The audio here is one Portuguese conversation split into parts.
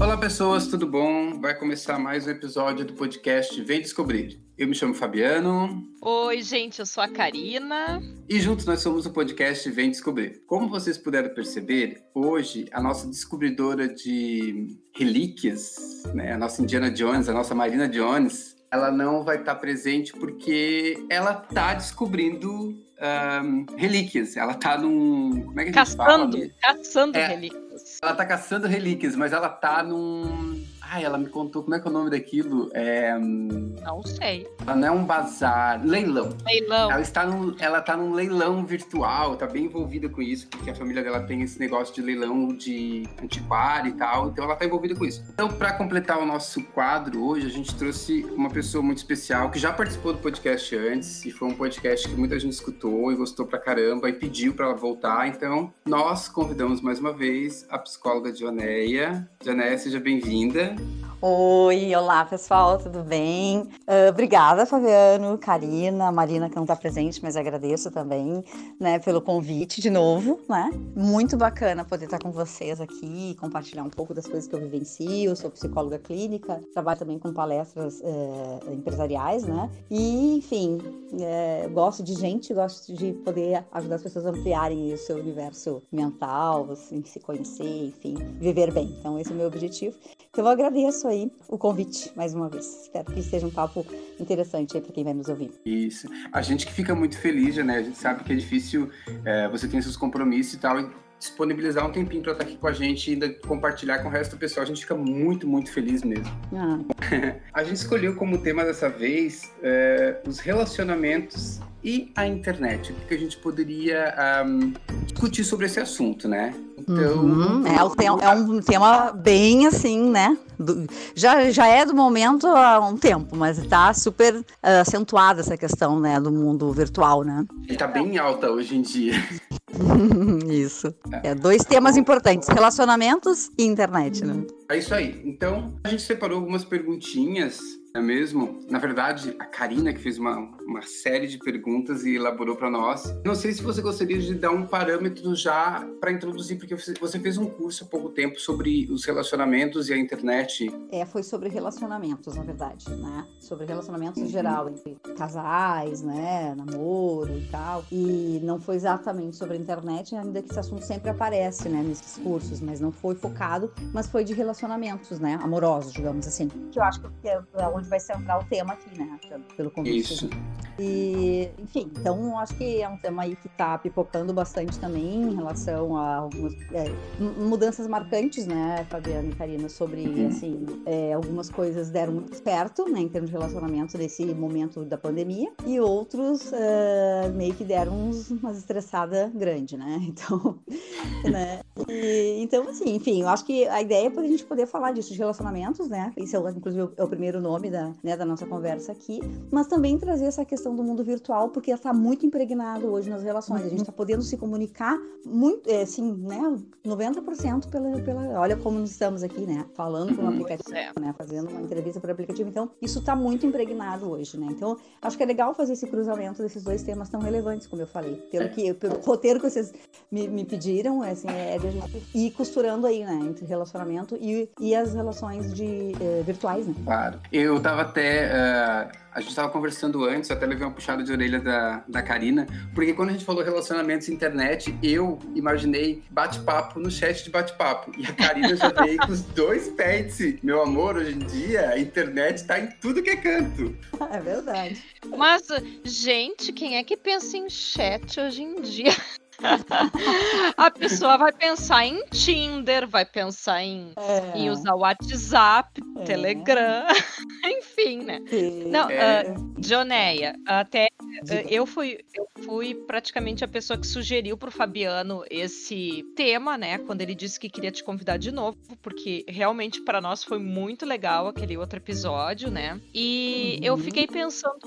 Olá, pessoas, tudo bom? Vai começar mais um episódio do podcast Vem Descobrir. Eu me chamo Fabiano. Oi, gente, eu sou a Karina. E juntos nós somos o podcast Vem Descobrir. Como vocês puderam perceber, hoje a nossa descobridora de relíquias, né, a nossa Indiana Jones, a nossa Marina Jones, ela não vai estar presente porque ela está descobrindo um, relíquias. Ela está num. Como é que a gente caçando, fala? Caçando É. relíquias. Ela tá caçando relíquias, mas ela tá num. Ai, ela me contou como é que é o nome daquilo. É... hum, Não sei. Ela não é um bazar, leilão. Leilão. Ela está num, ela tá num leilão virtual, tá bem envolvida com isso, porque a família dela tem esse negócio de leilão de antiquário e tal, então ela tá envolvida com isso. Então, para completar o nosso quadro hoje, a gente trouxe uma pessoa muito especial que já participou do podcast antes, e foi um podcast que muita gente escutou e gostou pra caramba e pediu para ela voltar. Então, nós convidamos mais uma vez a psicóloga Dioneia. Dioneia, seja bem-vinda. Oi, olá pessoal, tudo bem? Ah, obrigada, Fabiano, Karina, Marina que não está presente, mas agradeço também, né, pelo convite de novo, né? Muito bacana poder estar com vocês aqui, compartilhar um pouco das coisas que eu vivencio. Sou psicóloga clínica, trabalho também com palestras eh, empresariais, né? E, enfim, eh, gosto de gente, gosto de poder ajudar as pessoas a ampliarem o seu universo mental, assim, se conhecer, enfim, viver bem. Então, esse é o meu objetivo. Então eu agradeço aí o convite mais uma vez. Espero que seja um papo interessante aí para quem vai nos ouvir. Isso. A gente que fica muito feliz, né? A gente sabe que é difícil, é, você tem seus compromissos e tal, e disponibilizar um tempinho para estar aqui com a gente e ainda compartilhar com o resto do pessoal. A gente fica muito, muito feliz mesmo. Ah, A gente escolheu como tema dessa vez é, os relacionamentos e a internet. O que a gente poderia ahm, discutir sobre esse assunto, né? Então, uhum, é, o é um tema bem assim, né? Do- já, já é do momento há um tempo, mas está super ah, acentuada essa questão, né, do mundo virtual, né? ele tá bem alta hoje em dia. Isso. É dois temas importantes: relacionamentos e internet, né? É isso aí. Então, a gente separou algumas perguntinhas, é mesmo? Na verdade, a Karina que fez uma, uma série de perguntas e elaborou para nós. Não sei se você gostaria de dar um parâmetro já para introduzir, porque você fez um curso há pouco tempo sobre os relacionamentos e a internet. É, foi sobre relacionamentos, na verdade, né? Sobre relacionamentos Uhum. em geral, entre casais, né? Namoro e tal. E não foi exatamente sobre a internet, ainda que esse assunto sempre aparece, né? Nesses cursos, mas não foi focado, mas foi de relacionamentos, né? Amorosos, digamos assim. Que eu acho que é é onde vai centrar o tema aqui, né? Pelo, convite. Isso. E, enfim, então acho que é um tema aí que tá pipocando bastante também em relação a algumas é, mu- mudanças marcantes, né, Fabiana e Karina, sobre, Uhum. assim, é, algumas coisas deram muito certo, né, em termos de relacionamento nesse momento da pandemia, e outros é, meio que deram uns, umas estressada grande, né, então, né, e- então, assim, enfim, eu acho que a ideia é pra gente poder falar disso, de relacionamentos, né, isso é, inclusive é o primeiro nome da, né, da nossa conversa aqui, mas também trazer essa questão do mundo virtual, porque está muito impregnado hoje nas relações. A gente está podendo se comunicar muito, é, assim, né, 90% pela, pela. Olha como nós estamos aqui, né? Falando por um Uhum. aplicativo, é. né? Fazendo uma entrevista por aplicativo. Então, isso está muito impregnado hoje, né? Então, acho que é legal fazer esse cruzamento desses dois temas tão relevantes, como eu falei. Pelo, que, pelo roteiro que vocês me, me pediram, é, assim, é de a gente ir costurando aí, né? Entre relacionamento e, e as relações de, eh, virtuais, né? Claro. Eu tava até. ah, a gente tava conversando antes, eu até levei uma puxada de orelha da, da Karina, porque quando a gente falou relacionamentos e internet, eu imaginei bate-papo no chat de bate-papo. E a Karina já veio com os dois pets. Meu amor, hoje em dia a internet tá em tudo que é canto. É verdade. Mas, gente, quem é que pensa em chat hoje em dia? A pessoa vai pensar em Tinder, vai pensar em, É, em usar o WhatsApp, é. Telegram, enfim, né? Sim. Não, É. ah, Joneia, até eh, eu fui, eu fui praticamente a pessoa que sugeriu pro Fabiano esse tema, né? Quando ele disse que queria te convidar de novo, porque realmente para nós foi muito legal aquele outro episódio, né? E eu Uhum. fiquei pensando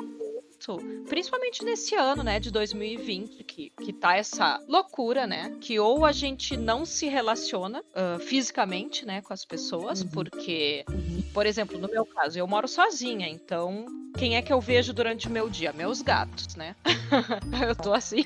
muito, principalmente nesse ano, né, de 2020, que, que tá essa loucura, né? Que ou a gente não se relaciona uh, fisicamente, né, com as pessoas, uhum. porque, uhum. por exemplo, no meu caso, eu moro sozinha, então quem é que eu vejo durante o meu dia? Meus gatos, né? eu tô assim,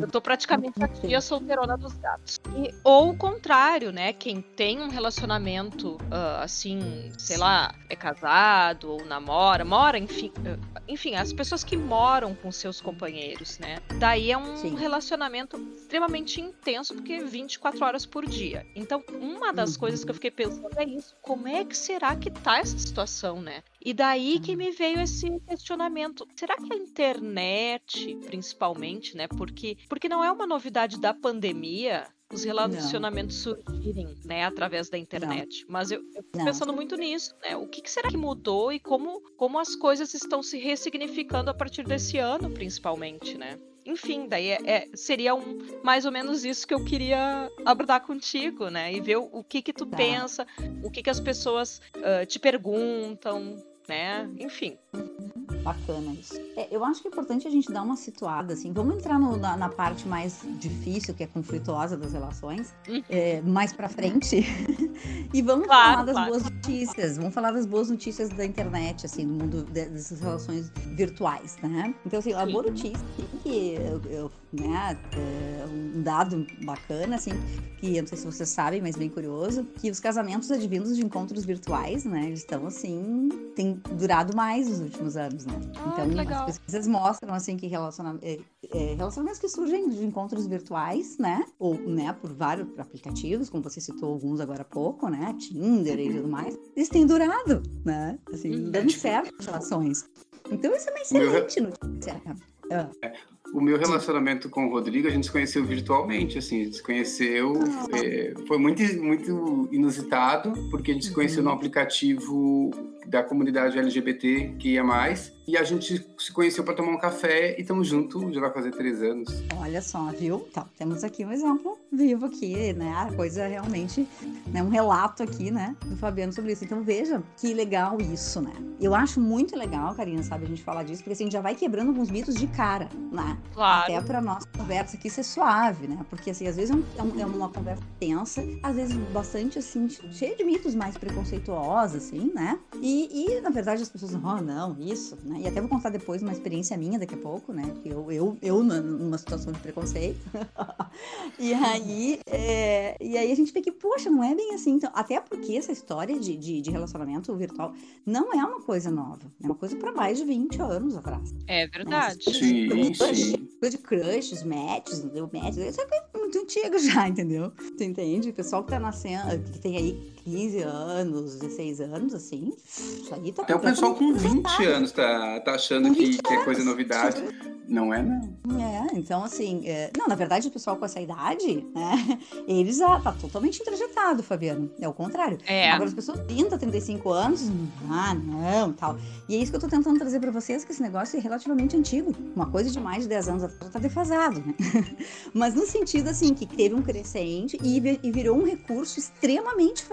eu tô praticamente a tia solteirona dos gatos. E, ou o contrário, né? Quem tem um relacionamento uh, assim, sei lá, é casado ou namora, mora, enfim, uh, enfim, as pessoas que moram com seus companheiros, né? Daí é um Sim. relacionamento extremamente intenso, porque 24 horas por dia. Então, uma das uhum. coisas que eu fiquei pensando é isso. Como é que será que tá essa situação, né? E daí que me veio esse questionamento. Será que a internet, principalmente, né? Porque, porque não é uma novidade da pandemia os relacionamentos não. surgirem, né, através da internet. Não. Mas eu, eu fico pensando muito nisso, né? O que, que, será que mudou e como, como as coisas estão se ressignificando a partir desse ano, principalmente, né? Enfim, daí é, é, seria um, mais ou menos isso que eu queria abordar contigo, né? E ver o, o que que tu tá. pensa, o que que as pessoas uh, te perguntam, né? Enfim. Bacana isso. É, eu acho que é importante a gente dar uma situada, assim. Vamos entrar no, na, na, parte mais difícil, que é conflituosa das relações, uhum. é, mais pra frente. e vamos claro, falar das claro. boas notícias. Vamos falar das boas notícias da internet, assim, no mundo dessas relações virtuais, né? Então, assim, a boa notícia que eu, eu né, é um dado bacana, assim, que eu não sei se vocês sabem, mas bem curioso, que os casamentos advindos de encontros virtuais, né, estão, assim, tem durado mais nos últimos anos, né? Ah, então, as pesquisas mostram, assim, que relaciona é, é, relacionamentos que surgem de encontros virtuais, né, ou, né, por vários aplicativos, como você citou alguns agora há pouco, né, Tinder e tudo mais, eles têm durado, né, assim, uhum. dando certo as relações. Então, isso é uma excelente notícia. Ah. É, o meu relacionamento com o Rodrigo, a gente se conheceu virtualmente, assim, a gente se conheceu, é, foi muito, muito inusitado, porque a gente se conheceu uhum. no aplicativo da comunidade LGBT que ia mais, e a gente se conheceu para tomar um café e estamos juntos, já vai fazer três anos. Olha só, viu? Então, temos aqui um exemplo vivo aqui, né? A coisa realmente, né? Um relato aqui, né? Do Fabiano sobre isso. Então, veja que legal isso, né? Eu acho muito legal, Karina, sabe, a gente falar disso, porque assim, a gente já vai quebrando alguns mitos de cara, né? Claro. Até pra nossa conversa aqui ser suave, né? Porque, assim, às vezes é, um, é, é uma conversa tensa, às vezes bastante, assim, cheia de mitos mais preconceituosos, assim, né? E, e na verdade, as pessoas, oh, não, isso, né? E até vou contar depois uma experiência minha daqui a pouco, né? Que eu, eu, eu numa situação de preconceito. e aí, é, e aí a gente vê que, poxa, não é bem assim. Então, até porque essa história de, de, de relacionamento virtual não é uma coisa nova. É uma coisa para mais de 20 anos atrás. É verdade. Sim, sim. Coisa de crushes, matches, entendeu? Matches, isso é muito antigo já, entendeu? Tu entende? O pessoal que tá nascendo, que tem aí 15 anos, 16 anos, assim, isso aí tá Até o pessoal com 20 anos tá, tá achando que, que, é coisa novidade. Não é, não. É, então, assim, é... não, na verdade, o pessoal com essa idade, né, eles já tá totalmente introjetado, Fabiano. É o contrário. É. Agora, as pessoas 30, 35 anos, ah, não, tal. E é isso que eu tô tentando trazer para vocês, que esse negócio é relativamente antigo. Uma coisa de mais de 10 anos atrás já tá defasado, né? Mas no sentido, assim, que teve um crescente e, e virou um recurso extremamente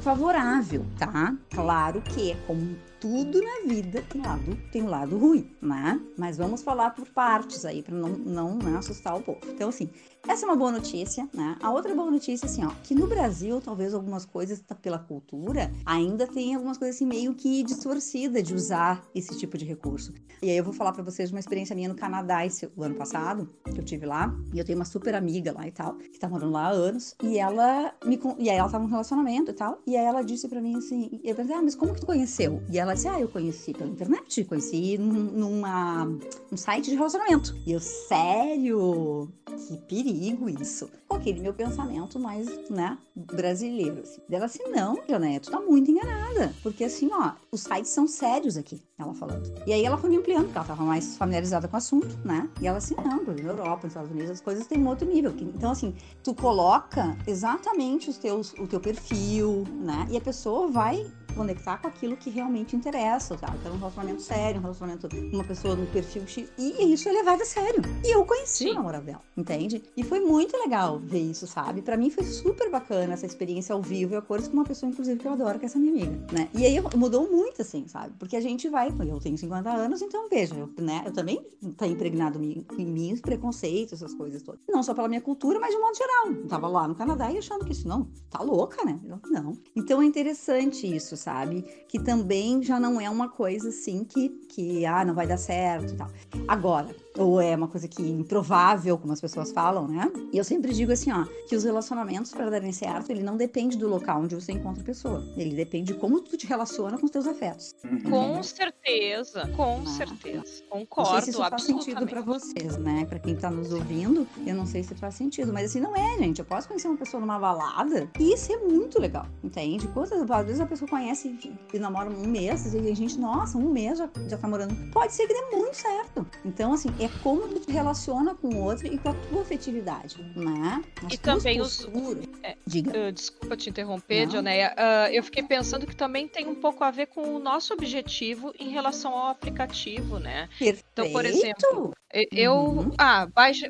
favorável, tá? Claro que, como tudo na vida tem lado, tem lado ruim, né? Mas vamos falar por partes aí, para não, não né, assustar o povo. Então, assim, essa é uma boa notícia, né? A outra boa notícia, assim, ó, que no Brasil, talvez algumas coisas pela cultura ainda tem algumas coisas assim meio que distorcida de usar esse tipo de recurso. E aí eu vou falar para vocês uma experiência minha no Canadá esse, o ano passado, que eu tive lá, e eu tenho uma super amiga lá e tal, que tá morando lá há anos, e ela me e aí ela tava num relacionamento e tal, e aí ela disse para mim assim, eu pensei, ah, mas como que tu conheceu? E ela disse, ah, eu conheci pela internet, conheci num, numa, num site de relacionamento. E eu, sério? Que perigo isso. Com aquele meu pensamento mais, né, brasileiro. Assim. Ela assim, não, Leonete, tu tá muito enganada. Porque assim, ó, os sites são sérios aqui, ela falando. E aí ela foi me ampliando, porque ela tava mais familiarizada com o assunto, né? E ela assim, não, na Europa, nos Estados Unidos, as coisas têm um outro nível. Então, assim, tu coloca exatamente os teus, o teu perfil, né? E a pessoa vai conectar com aquilo que realmente interessa, tá? Então, um relacionamento sério, um relacionamento com uma pessoa no perfil X, e isso é levado a sério. E eu conheci Sim. o namorado dela, entende? E foi muito legal ver isso, sabe? Para mim foi super bacana essa experiência ao vivo e a cores com uma pessoa, inclusive, que eu adoro, que é essa minha amiga, né? E aí mudou muito, assim, sabe? Porque a gente vai, eu tenho 50 anos, então veja, eu, né? Eu também tá impregnado em mim os preconceitos, essas coisas todas. Não só pela minha cultura, mas de um modo geral. Eu tava lá no Canadá e achando que isso não, tá louca, né? Eu, não. Então é interessante isso, sabe? Que também já não é uma coisa assim que, que ah, não vai dar certo e tal. Agora, ou é uma coisa que improvável, como as pessoas falam, né? E eu sempre digo assim, ó, que os relacionamentos para darem certo, ele não depende do local onde você encontra a pessoa. Ele depende de como tu te relaciona com os teus afetos. Com certeza, com ah, certeza. Concordo, não sei se isso faz sentido para vocês, né? Para quem tá nos ouvindo, eu não sei se faz sentido, mas assim não é, gente. Eu posso conhecer uma pessoa numa balada e isso é muito legal, entende? Quantas às vezes a pessoa conhece e namora um mês e a gente, nossa, um mês já, já tá morando. Pode ser que dê muito certo. Então, assim, é como tu te relaciona com o outro e com a tua afetividade, né? As e também os. É, Diga. Uh, desculpa te interromper, Jonéia. Uh, eu fiquei pensando que também tem um pouco a ver com o nosso objetivo em relação ao aplicativo, né? Perfeito. Então, por exemplo, eu uhum. ah,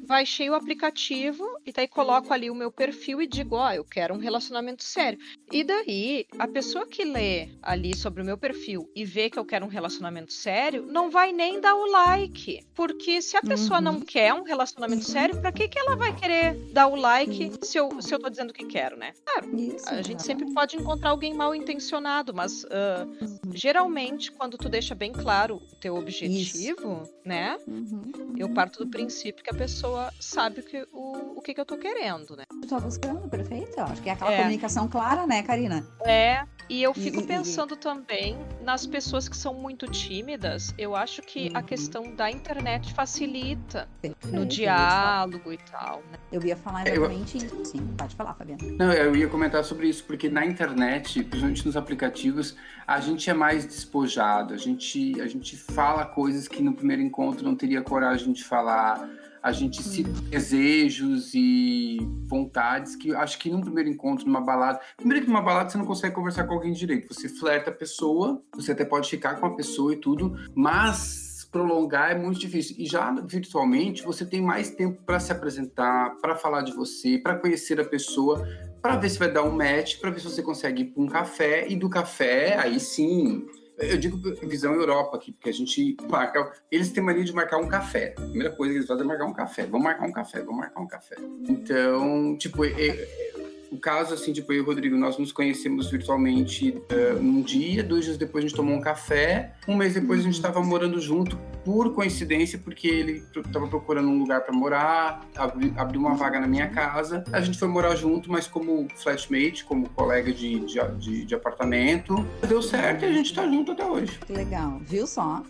baixei o aplicativo e daí coloco ali o meu perfil e digo, ó, oh, eu quero um relacionamento sério. E daí, a pessoa que lê ali sobre o meu perfil e vê que eu quero um relacionamento sério, não vai nem dar o like. Porque se a pessoa uhum. não quer um relacionamento sério, para que, que ela vai querer dar o like se eu, se eu tô dizendo que quero, né? Claro, Isso, a gente sempre pode encontrar alguém mal intencionado, mas uh, geralmente, quando tu deixa bem claro o teu objetivo, Isso. né? Uhum eu parto do princípio que a pessoa sabe o que, o, o que, que eu tô querendo, né? Tu tá buscando, perfeito. Eu acho que é aquela é. comunicação clara, né, Karina? É, e eu fico pensando também nas pessoas que são muito tímidas. Eu acho que uhum. a questão da internet facilita Perfeito, no diálogo e tal. Né? Eu ia falar exatamente eu... isso. Sim, pode falar, Fabiana. Não, eu ia comentar sobre isso, porque na internet, principalmente nos aplicativos, a gente é mais despojado. A gente, a gente fala coisas que no primeiro encontro não teria coragem de falar a gente cita uhum. desejos e vontades que acho que num primeiro encontro, numa balada. Primeiro que numa balada você não consegue conversar com alguém direito. Você flerta a pessoa, você até pode ficar com a pessoa e tudo, mas prolongar é muito difícil. E já virtualmente você tem mais tempo para se apresentar, para falar de você, para conhecer a pessoa, para ver se vai dar um match, para ver se você consegue ir para um café e do café aí sim eu digo visão Europa aqui, porque a gente marca. Eles têm mania de marcar um café. A primeira coisa que eles fazem é marcar um café. Vamos marcar um café, vamos marcar um café. Então, tipo, é, o caso, assim, tipo, eu e o Rodrigo, nós nos conhecemos virtualmente uh, num dia, dois dias depois a gente tomou um café, um mês depois a gente estava morando junto, por coincidência, porque ele estava procurando um lugar para morar, abri, abriu uma vaga na minha casa, a gente foi morar junto, mas como flatmate, como colega de, de, de, de apartamento, deu certo e a gente está junto até hoje. Que legal, viu só?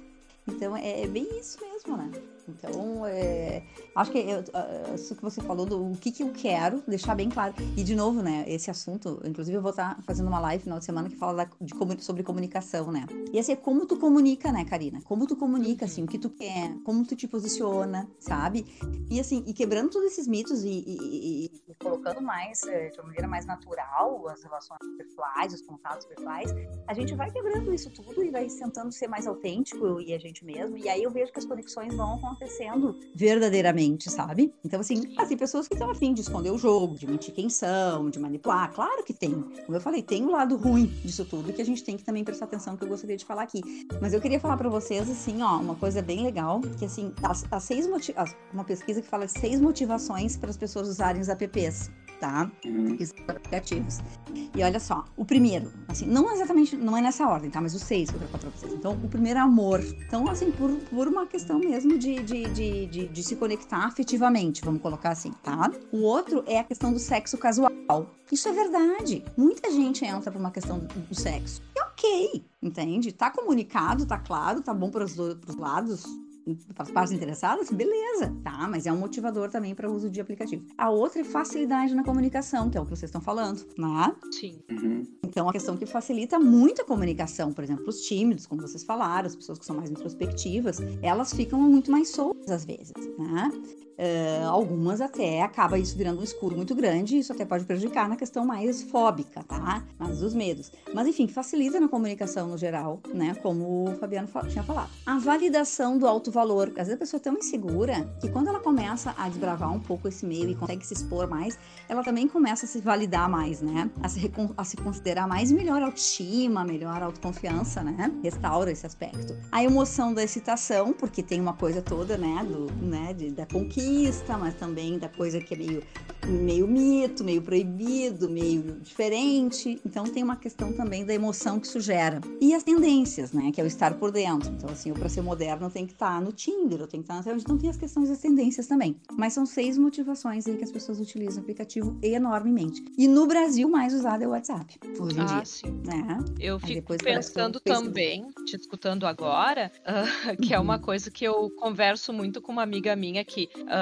Então é, é bem isso mesmo, né? Então, é, acho que eu, isso que você falou do o que, que eu quero, deixar bem claro. E, de novo, né, esse assunto, inclusive eu vou estar fazendo uma live no final de semana que fala de, sobre comunicação, né? E assim, é como tu comunica, né, Karina? Como tu comunica, assim, o que tu quer, como tu te posiciona, sabe? E assim, e quebrando todos esses mitos e, e, e colocando mais, é, de uma maneira mais natural, as relações pessoais, os contatos pessoais, a gente vai quebrando isso tudo e vai tentando ser mais autêntico e a gente mesmo. E aí eu vejo que as conexões vão acontecendo verdadeiramente, sabe? Então, assim, tem pessoas que estão afim de esconder o jogo, de mentir quem são, de manipular. Claro que tem. Como eu falei, tem um lado ruim disso tudo que a gente tem que também prestar atenção, que eu gostaria de falar aqui. Mas eu queria falar para vocês, assim, ó, uma coisa bem legal, que assim, as, as seis uma pesquisa que fala seis motivações para as pessoas usarem os apps tá? Uhum. aplicativos. E olha só, o primeiro, assim, não exatamente, não é nessa ordem, tá? Mas os seis que eu vou falar pra vocês. Então, o primeiro é amor. Então, assim, por, por uma questão mesmo de, de, de, de, de se conectar afetivamente, vamos colocar assim, tá? O outro é a questão do sexo casual. Isso é verdade. Muita gente entra por uma questão do, do sexo. E ok, entende? Tá comunicado, tá claro, tá bom para os lados, para as partes interessadas, beleza, tá? Mas é um motivador também para o uso de aplicativo. A outra é facilidade na comunicação, que é o que vocês estão falando, né? Sim. Uhum. Então, a questão que facilita muito a comunicação, por exemplo, os tímidos, como vocês falaram, as pessoas que são mais introspectivas, elas ficam muito mais soltas às vezes, né? Uh, algumas até acaba isso virando um escuro muito grande, isso até pode prejudicar na questão mais fóbica, tá? Mais dos medos. Mas enfim, facilita na comunicação no geral, né? Como o Fabiano tinha falado. A validação do alto valor. Às vezes a pessoa é tão insegura que quando ela começa a desbravar um pouco esse meio e consegue se expor mais, ela também começa a se validar mais, né? A se, a se considerar mais melhor autoestima, melhor autoconfiança, né? Restaura esse aspecto. A emoção da excitação, porque tem uma coisa toda, né? Do, né de, da conquista mas também da coisa que é meio, meio mito, meio proibido, meio diferente. Então tem uma questão também da emoção que isso gera. E as tendências, né? Que é o estar por dentro. Então, assim, eu para ser moderno tem que estar tá no Tinder, eu tenho que estar tá na Então tem as questões das tendências também. Mas são seis motivações aí que as pessoas utilizam o aplicativo enormemente. E no Brasil, mais usado é o WhatsApp, hoje em ah, dia. Sim. Né? Eu fico pensando também, te escutando agora, uh, que uhum. é uma uhum. coisa que eu converso muito com uma amiga minha que Uh,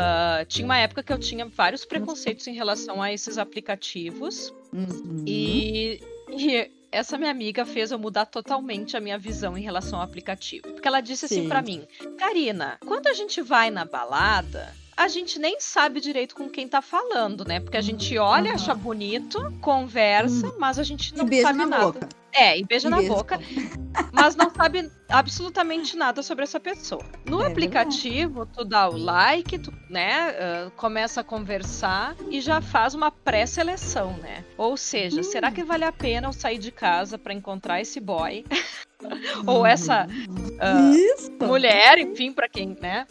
tinha uma época que eu tinha vários preconceitos em relação a esses aplicativos. Uhum. E, e, essa minha amiga fez eu mudar totalmente a minha visão em relação ao aplicativo. Porque ela disse assim Sim. assim para mim: Karina, quando a gente vai na balada, a gente nem sabe direito com quem tá falando, né? Porque a gente olha, acha bonito, conversa, uhum. mas a gente não sabe nada. Boca. É, e beija e na beijo. boca, mas não sabe absolutamente nada sobre essa pessoa. No é aplicativo, verdade. tu dá o like, tu, né, uh, começa a conversar e já faz uma pré-seleção, né? Ou seja, hum. será que vale a pena eu sair de casa para encontrar esse boy? ou essa uh, mulher, enfim, para quem, né?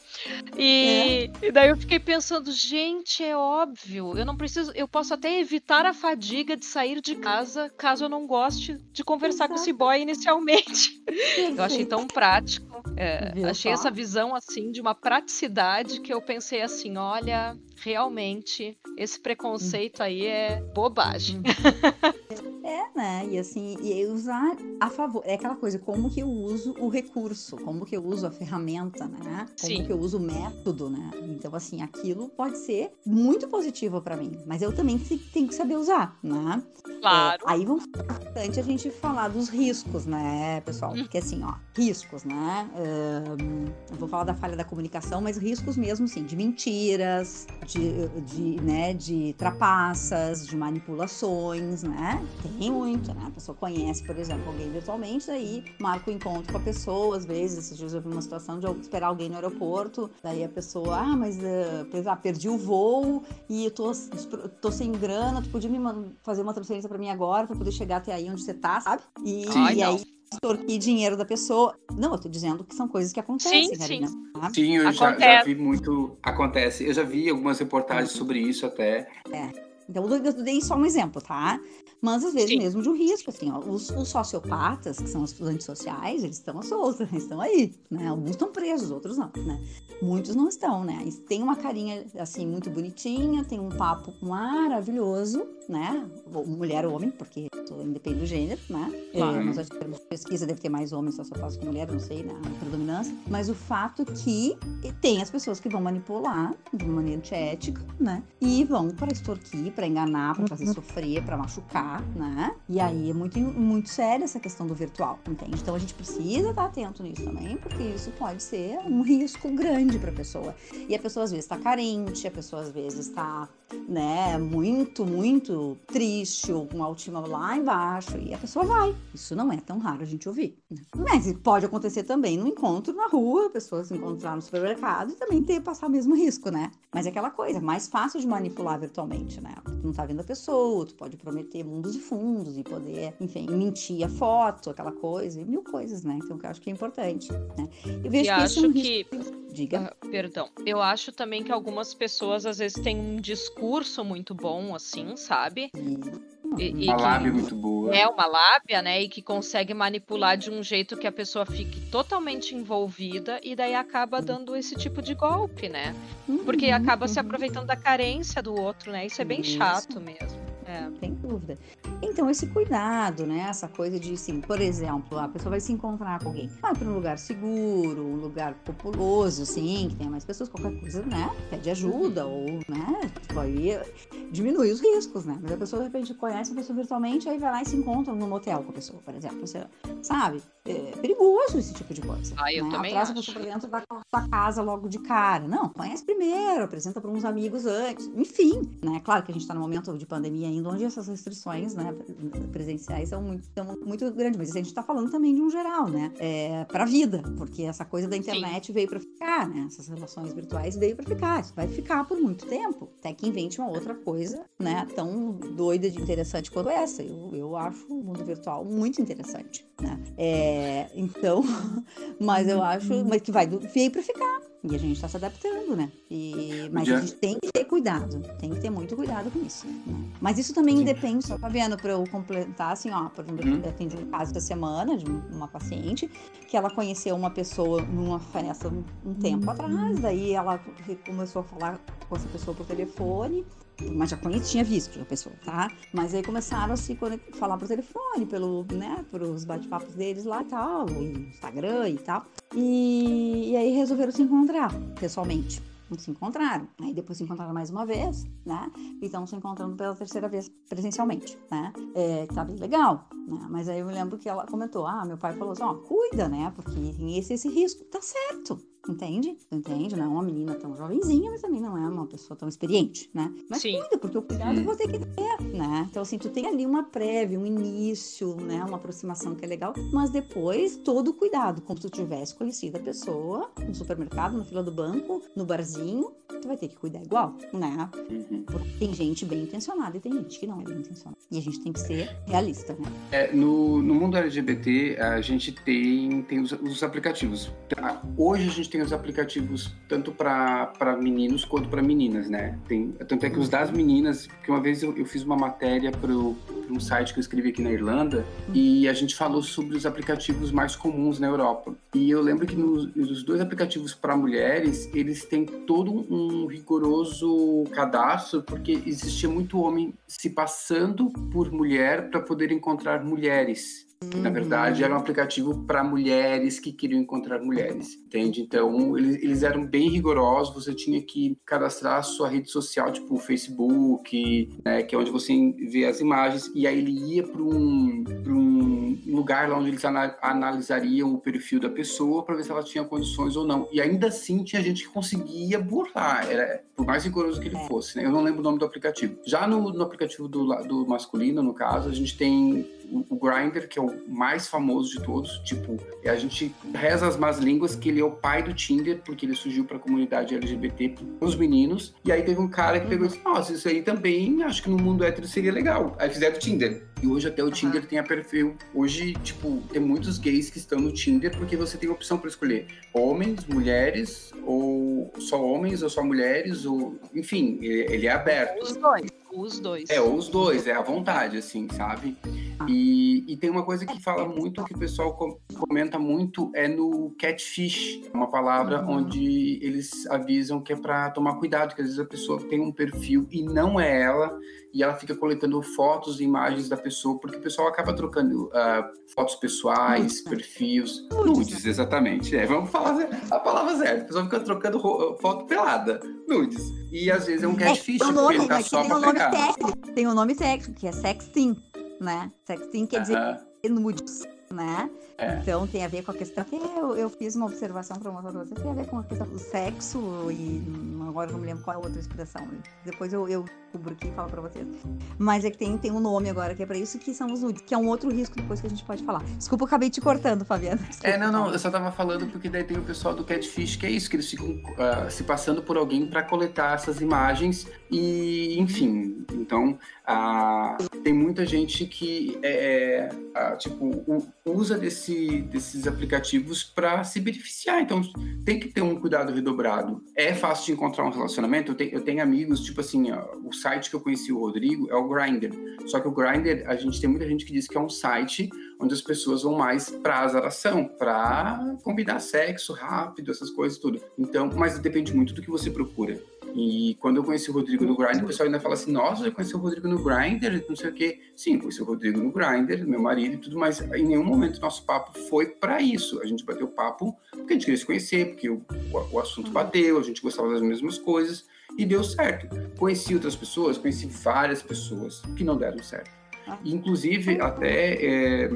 E, é. e, daí eu fiquei pensando, gente, é óbvio, eu não preciso, eu posso até evitar a fadiga de sair de casa caso eu não goste de conversar Exato. com esse boy inicialmente. Eu achei tão prático, é, achei essa visão assim de uma praticidade que eu pensei assim, olha, realmente esse preconceito aí é bobagem. Uhum. É, né? E assim, e usar a favor. É aquela coisa, como que eu uso o recurso, como que eu uso a ferramenta, né? Como Sim. que eu uso o método, né? Então, assim, aquilo pode ser muito positivo para mim, mas eu também tenho que saber usar, né? Claro. É, aí vamos importante a gente falar dos riscos, né, pessoal? Porque assim, ó, riscos, né? Um, eu vou falar da falha da comunicação, mas riscos mesmo, sim, de mentiras, de, de, né, de trapaças, de manipulações, né? Tem muito, né? A pessoa conhece, por exemplo, alguém virtualmente, daí marca o encontro com a pessoa, às vezes, esses dias eu vi uma situação de esperar alguém no aeroporto, daí a pessoa, ah, mas uh, perdi o voo e eu tô, tô sem grana, tu podia me fazer uma transferência para mim agora para poder chegar até aí onde você tá, sabe? E, Ai, e aí extorquir dinheiro da pessoa. Não, eu tô dizendo que são coisas que acontecem, sim, Karina. Sim, tá? sim eu já, já, vi muito. Acontece. Eu já vi algumas reportagens sobre isso até. É. Então, eu dei só um exemplo, tá? Mas às vezes Sim. mesmo de um risco, assim, ó, os, os, sociopatas, que são os antissociais, eles estão soltos, eles estão aí, né? Alguns estão presos, outros não, né? Muitos não estão, né? tem uma carinha, assim, muito bonitinha, tem um papo maravilhoso, né? Mulher ou homem, porque independe do gênero, né? Claro. É, mas acho que pesquisa deve ter mais homens sociopatas que mulher, não sei, né? A predominância. Mas o fato que tem as pessoas que vão manipular de maneira antiética, né? E vão para extorquir, para enganar, para fazer uhum. sofrer, para machucar, né? E aí é muito, muito séria essa questão do virtual, entende? Então a gente precisa estar atento nisso também, porque isso pode ser um risco grande para a pessoa. E a pessoa às vezes está carente, a pessoa às vezes está, né, muito, muito triste, ou com autoestima lá embaixo, e a pessoa vai. Isso não é tão raro a gente ouvir. Né? Mas pode acontecer também no encontro na rua, a pessoa se encontrar no supermercado e também ter passar o mesmo risco, né? Mas é aquela coisa, é mais fácil de manipular virtualmente, né? tu não tá vendo a pessoa, tu pode prometer mundos e fundos e poder, enfim, mentir a foto, aquela coisa, e mil coisas, né? Então, eu acho que é importante, né? Eu vejo e que acho é um que... Diga. Uh, perdão. Eu acho também que algumas pessoas, às vezes, têm um discurso muito bom, assim, sabe? E, uma lábia muito boa. É uma lábia, né? E que consegue manipular de um jeito que a pessoa fique totalmente envolvida e daí acaba dando esse tipo de golpe, né? Porque acaba se aproveitando da carência do outro, né? Isso é bem chato mesmo. É. dúvida. Então, esse cuidado, né? Essa coisa de, assim, por exemplo, a pessoa vai se encontrar com alguém, vai para um lugar seguro, um lugar populoso, assim, que tenha mais pessoas, qualquer coisa, né? Pede ajuda, ou, né? Tipo, aí diminui os riscos, né? Mas a pessoa, de repente, conhece a pessoa virtualmente, aí vai lá e se encontra num motel com a pessoa, por exemplo. Você, sabe? É perigoso esse tipo de coisa. Ah, eu né? também Traz acho. a pessoa pra dentro da sua casa logo de cara. Não, conhece primeiro, apresenta para uns amigos antes. Enfim, né? Claro que a gente está no momento de pandemia ainda, onde essas restrições né, presenciais são muito, são muito grandes. Mas a gente está falando também de um geral, né? É, para a vida, porque essa coisa da internet Sim. veio para ficar, né? Essas relações virtuais veio para ficar. Isso vai ficar por muito tempo. Até que invente uma outra coisa, né? Tão doida de interessante quanto essa. Eu, eu acho o mundo virtual muito interessante, né? É, então, mas eu acho mas que vai veio para ficar. E a gente está se adaptando, né? E, mas a gente tem que ter cuidado, tem que ter muito cuidado com isso. Né? Mas isso também Sim. depende, só tá vendo, para eu completar, assim, ó, por exemplo, hum. eu atendi um caso da semana de uma paciente que ela conheceu uma pessoa numa festa um, um tempo hum. atrás, daí ela começou a falar com essa pessoa por telefone mas já conhecia, tinha visto a pessoa, tá? Mas aí começaram a se falar por telefone, pelo, né, pros bate-papos deles lá e tal, Instagram e tal. E, e aí resolveram se encontrar pessoalmente se encontraram. Aí depois se encontraram mais uma vez, né? E estão se encontrando pela terceira vez presencialmente, né? É, tá bem legal, né? Mas aí eu lembro que ela comentou, ah, meu pai falou assim, ó, cuida, né? Porque tem esse, esse risco. Tá certo, Entende? Entende? Não é uma menina tão jovenzinha, mas também não é uma pessoa tão experiente, né? Mas Sim. cuida, porque o cuidado eu vou ter que ter, né? Então, assim, tu tem ali uma prévia, um início, né? Uma aproximação que é legal, mas depois todo o cuidado, como se tu tivesse conhecido a pessoa no supermercado, na fila do banco, no barzinho, tu vai ter que cuidar igual, né? Uhum. Porque tem gente bem intencionada e tem gente que não é bem intencionada. E a gente tem que ser realista, né? É, no, no mundo LGBT, a gente tem, tem os, os aplicativos. Hoje a gente tem os aplicativos tanto para meninos quanto para meninas, né? Tem, tanto é que os das meninas, que uma vez eu, eu fiz uma matéria para um site que eu escrevi aqui na Irlanda e a gente falou sobre os aplicativos mais comuns na Europa. E eu lembro que nos, nos dois aplicativos para mulheres, eles têm todo um rigoroso cadastro, porque existia muito homem se passando por mulher para poder encontrar mulheres. Na verdade, era um aplicativo para mulheres que queriam encontrar mulheres, entende? Então, eles, eles, eram bem rigorosos, você tinha que cadastrar a sua rede social, tipo o Facebook, né, que é onde você vê as imagens, e aí ele ia para um, um lugar lá onde eles analisariam o perfil da pessoa para ver se ela tinha condições ou não. E ainda assim, tinha gente que conseguia burlar, era, por mais rigoroso que ele é. fosse, né? Eu não lembro o nome do aplicativo. Já no, no aplicativo do, do masculino, no caso, a gente tem o, o Grindr, que é o mais famoso de todos. Tipo, a gente reza as más línguas que ele é o pai do Tinder, porque ele surgiu para a comunidade LGBT, os meninos. E aí teve um cara que pegou e disse: Nossa, isso aí também acho que no mundo hétero seria legal. Aí fizeram o Tinder. E hoje até o uhum. Tinder tem a perfil. Hoje, tipo, tem muitos gays que estão no Tinder porque você tem opção para escolher homens, mulheres, ou só homens, ou só mulheres, ou. Enfim, ele é aberto. Os dois. Os dois. É, os dois, é à vontade, assim, sabe? E, e tem uma coisa que fala muito, que o pessoal comenta muito, é no catfish, uma palavra uhum. onde eles avisam que é para tomar cuidado, que às vezes a pessoa tem um perfil e não é ela, e ela fica coletando fotos e imagens da pessoa, porque o pessoal acaba trocando uh, fotos pessoais, perfis, nudes, exatamente. É, vamos falar a palavra certa. O pessoal fica trocando foto pelada, nudes. E às vezes é um catfish, é, um nome, porque tá só pra um pegar. Técnico, tem um nome técnico, que é sexting, né? Sexting quer uh -huh. dizer nudes, né? É. Então tem a ver com a questão. Eu, eu fiz uma observação para mostrar para você, tem a ver com a questão do sexo e agora eu não me lembro qual é a outra expressão. Depois eu, eu cubro aqui e falo para vocês. Mas é que tem, tem um nome agora que é para isso, que são os nudes, que é um outro risco depois que a gente pode falar. Desculpa, eu acabei te cortando, Fabiana. Desculpa. É, não, não, eu só tava falando porque daí tem o pessoal do Catfish, que é isso, que eles ficam uh, se passando por alguém para coletar essas imagens e, enfim, então uh, tem muita gente que é, uh, tipo, usa desse, desses aplicativos para se beneficiar. Então tem que ter um cuidado redobrado. É fácil de encontrar um relacionamento. Eu tenho, eu tenho amigos, tipo assim, ó, o site que eu conheci o Rodrigo é o Grindr. Só que o Grindr, a gente tem muita gente que diz que é um site onde as pessoas vão mais para azaração, para combinar sexo rápido, essas coisas tudo. Então, mas depende muito do que você procura. E quando eu conheci o Rodrigo no Grindr, o pessoal ainda fala assim, nossa, eu conheci o Rodrigo no Grindr, não sei o quê. Sim, conheci o Rodrigo no Grindr, meu marido e tudo mais. Em nenhum momento nosso papo foi para isso. A gente bateu papo porque a gente queria se conhecer, porque o, o, o assunto bateu, a gente gostava das mesmas coisas e deu certo. Conheci outras pessoas, conheci várias pessoas que não deram certo. Ah. Inclusive, até é,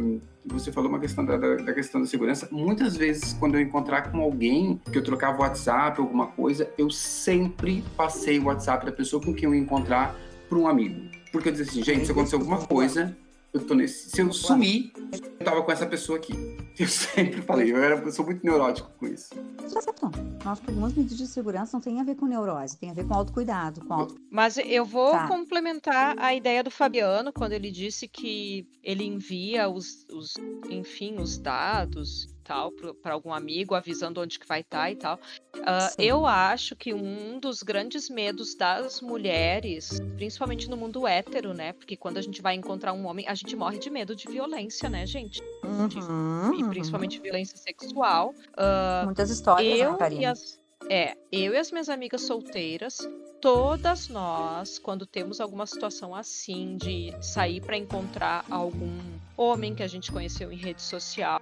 você falou uma questão da, da, da, questão da segurança. Muitas vezes, quando eu encontrar com alguém que eu trocava WhatsApp, alguma coisa, eu sempre passei o WhatsApp da pessoa com quem eu ia encontrar para um amigo. Porque eu dizia assim, gente, se acontecer alguma coisa, eu tô nesse. Se eu sumir, eu tava com essa pessoa aqui. Eu sempre falei, eu, era, eu sou muito neurótico com isso. Certo. Nós, algumas medidas de segurança não tem a ver com neurose, tem a ver com autocuidado. Com auto... Mas eu vou tá. complementar a ideia do Fabiano quando ele disse que ele envia os, os enfim, os dados tal para algum amigo avisando onde que vai estar tá e tal. Uh, eu acho que um dos grandes medos das mulheres, principalmente no mundo hétero, né? Porque quando a gente vai encontrar um homem, a gente morre de medo de violência, né, gente? Uhum, de, uhum. E principalmente violência sexual. Uh, Muitas histórias, eu né? E as, é, eu e as minhas amigas solteiras todas nós, quando temos alguma situação assim de sair para encontrar algum homem que a gente conheceu em rede social,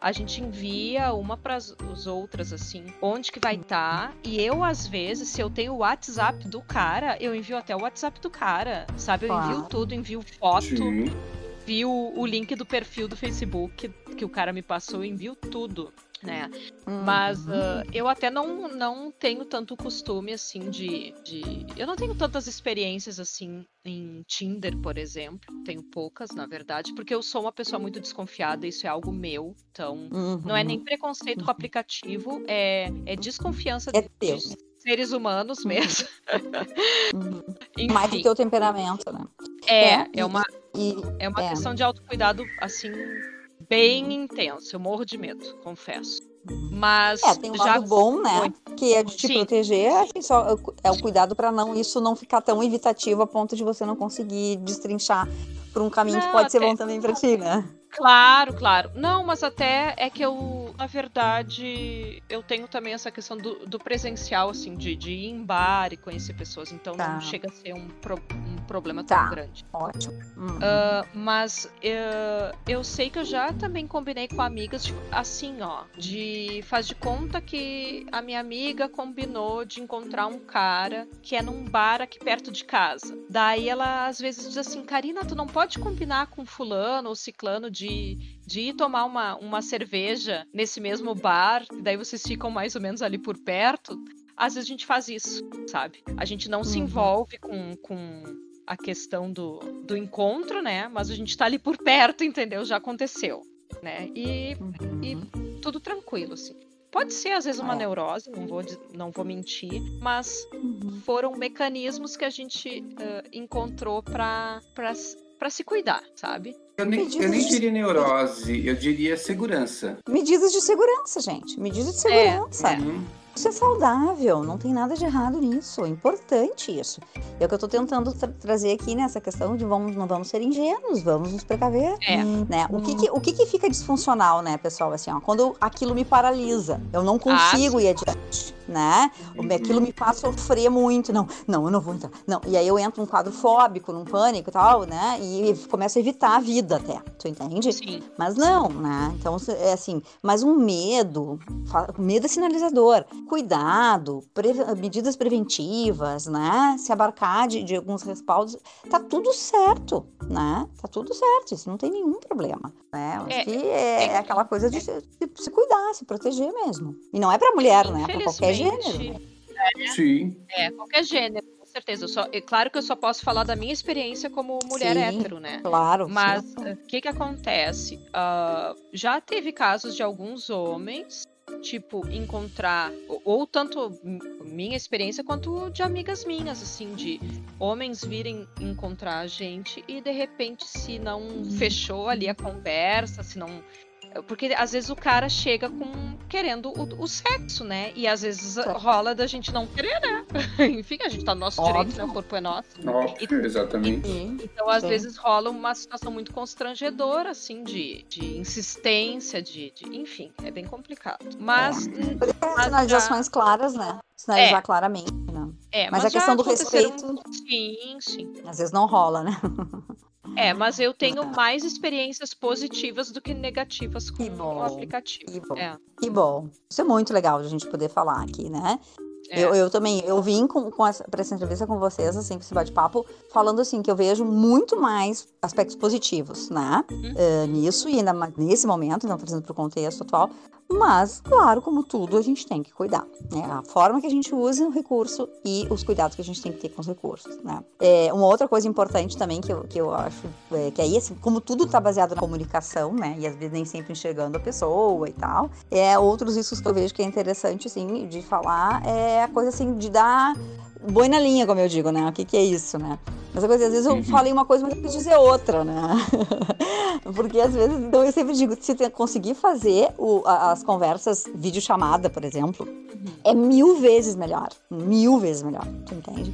a gente envia uma para as outras assim, onde que vai estar. Tá, e eu às vezes, se eu tenho o WhatsApp do cara, eu envio até o WhatsApp do cara, sabe? Eu envio tudo, envio foto. Sim. Envio o link do perfil do Facebook que o cara me passou, eu envio tudo né? Uhum. Mas uh, eu até não, não tenho tanto costume, assim, de, de. Eu não tenho tantas experiências, assim, em Tinder, por exemplo. Tenho poucas, na verdade, porque eu sou uma pessoa muito desconfiada, isso é algo meu. Então, uhum. não é nem preconceito com o aplicativo, é, é desconfiança é de seres humanos uhum. mesmo. Uhum. Mais do que o temperamento, né? É, é, é uma, e, é uma é. questão de autocuidado, assim, bem intenso. Eu morro de medo, confesso. Mas é, tem um já lado bom, né? Que é de te Sim. proteger, só é o cuidado para não isso não ficar tão evitativo a ponto de você não conseguir destrinchar por um caminho não, que pode ser bom também para ti, né? Claro, claro. Não, mas até é que eu, na verdade, eu tenho também essa questão do, do presencial, assim, de, de ir em bar e conhecer pessoas. Então tá. não chega a ser um, pro, um problema tá. tão grande. Ótimo. Uhum. Uh, mas uh, eu sei que eu já também combinei com amigas, tipo, assim, ó, de faz de conta que a minha amiga combinou de encontrar um cara que é num bar aqui perto de casa. Daí ela às vezes diz assim, Karina, tu não pode combinar com fulano ou ciclano de de, de ir tomar uma, uma cerveja nesse mesmo bar, daí vocês ficam mais ou menos ali por perto, às vezes a gente faz isso, sabe? A gente não uhum. se envolve com, com a questão do, do encontro, né? Mas a gente tá ali por perto, entendeu? Já aconteceu, né? E, uhum. e tudo tranquilo, assim. Pode ser, às vezes, uma é. neurose, não vou, não vou mentir, mas uhum. foram mecanismos que a gente uh, encontrou para para se cuidar, sabe? Eu nem, eu nem diria neurose, eu diria segurança. Medidas de segurança, gente. Medidas de é. segurança. É. Uhum. Isso é saudável, não tem nada de errado nisso, é importante isso. É o que eu estou tentando tra trazer aqui nessa questão de vamos, não vamos ser ingênuos, vamos nos precaver. É. Né? O, que, que o que, que, fica disfuncional, né, pessoal? Assim, ó, quando aquilo me paralisa, eu não consigo ah, ir adiante né? Aquilo me faz sofrer muito. Não, não, eu não vou entrar. Não. E aí eu entro num quadro fóbico, num pânico e tal, né? E começo a evitar a vida até. Tu entende? Sim. Mas não, né? Então, é assim, mas um medo, medo é sinalizador. Cuidado, pre medidas preventivas, né? Se abarcar de, de alguns respaldos, tá tudo certo, né? Tá tudo certo, isso não tem nenhum problema, né? Acho é, que é, é, aquela coisa de, de, se cuidar, se proteger mesmo. E não é pra mulher, né? É pra qualquer gênero. É, Sim. É, qualquer gênero, com certeza. Eu só, é claro que eu só posso falar da minha experiência como mulher sim, hétero, né? Claro. Mas o que que acontece? Uh, já teve casos de alguns homens tipo, encontrar, ou tanto minha experiência quanto de amigas minhas, assim, de homens virem encontrar a gente e de repente, se não uhum. fechou ali a conversa, se não porque às vezes o cara chega com querendo o, o sexo, né? E às vezes rola da gente não querer, né? Enfim, a gente tá no nosso Óbvio. direito, né? O corpo é nosso. Óbvio, e, exatamente. E, então, às Sim. vezes rola uma situação muito constrangedora, assim, de, de insistência, de, de Enfim, é bem complicado. Mas. É. Mas sinalizações já... claras, né? Sinalizar é. claramente, né? É, mas, mas a questão do respeito. Sim, sim. Às vezes não rola, né? É, mas eu tenho mais experiências positivas do que negativas com Que bom, o aplicativo. que bom. É, Que bom. Isso é muito legal de a gente poder falar aqui, né? é. Eu, eu também, eu vim com, com essa, pra essa entrevista com vocês, assim, pra esse bate-papo, falando assim, que eu vejo muito mais aspectos positivos, né? Uhum. eh, nisso, e ainda nesse momento, não trazendo pro contexto atual. Mas, claro, como tudo, a gente tem que cuidar. Né? A forma que a gente usa o recurso e os cuidados que a gente tem que ter com os recursos. Né? É, uma outra coisa importante também que eu, que eu acho é, que aí, assim, como tudo está baseado na comunicação, né? E às vezes nem sempre enxergando a pessoa e tal, é outros riscos que eu vejo que é interessante, assim, de falar, é a coisa assim de dar boi na linha, como eu digo, né? O que, que é isso, né? Mas a coisa, às vezes eu Uhum. falei uma coisa, mas eu quis dizer outra, né? Porque às vezes, então eu sempre digo, se você conseguir fazer o- as conversas videochamada, por exemplo, Uhum. é mil vezes melhor. Mil vezes melhor, tu entende?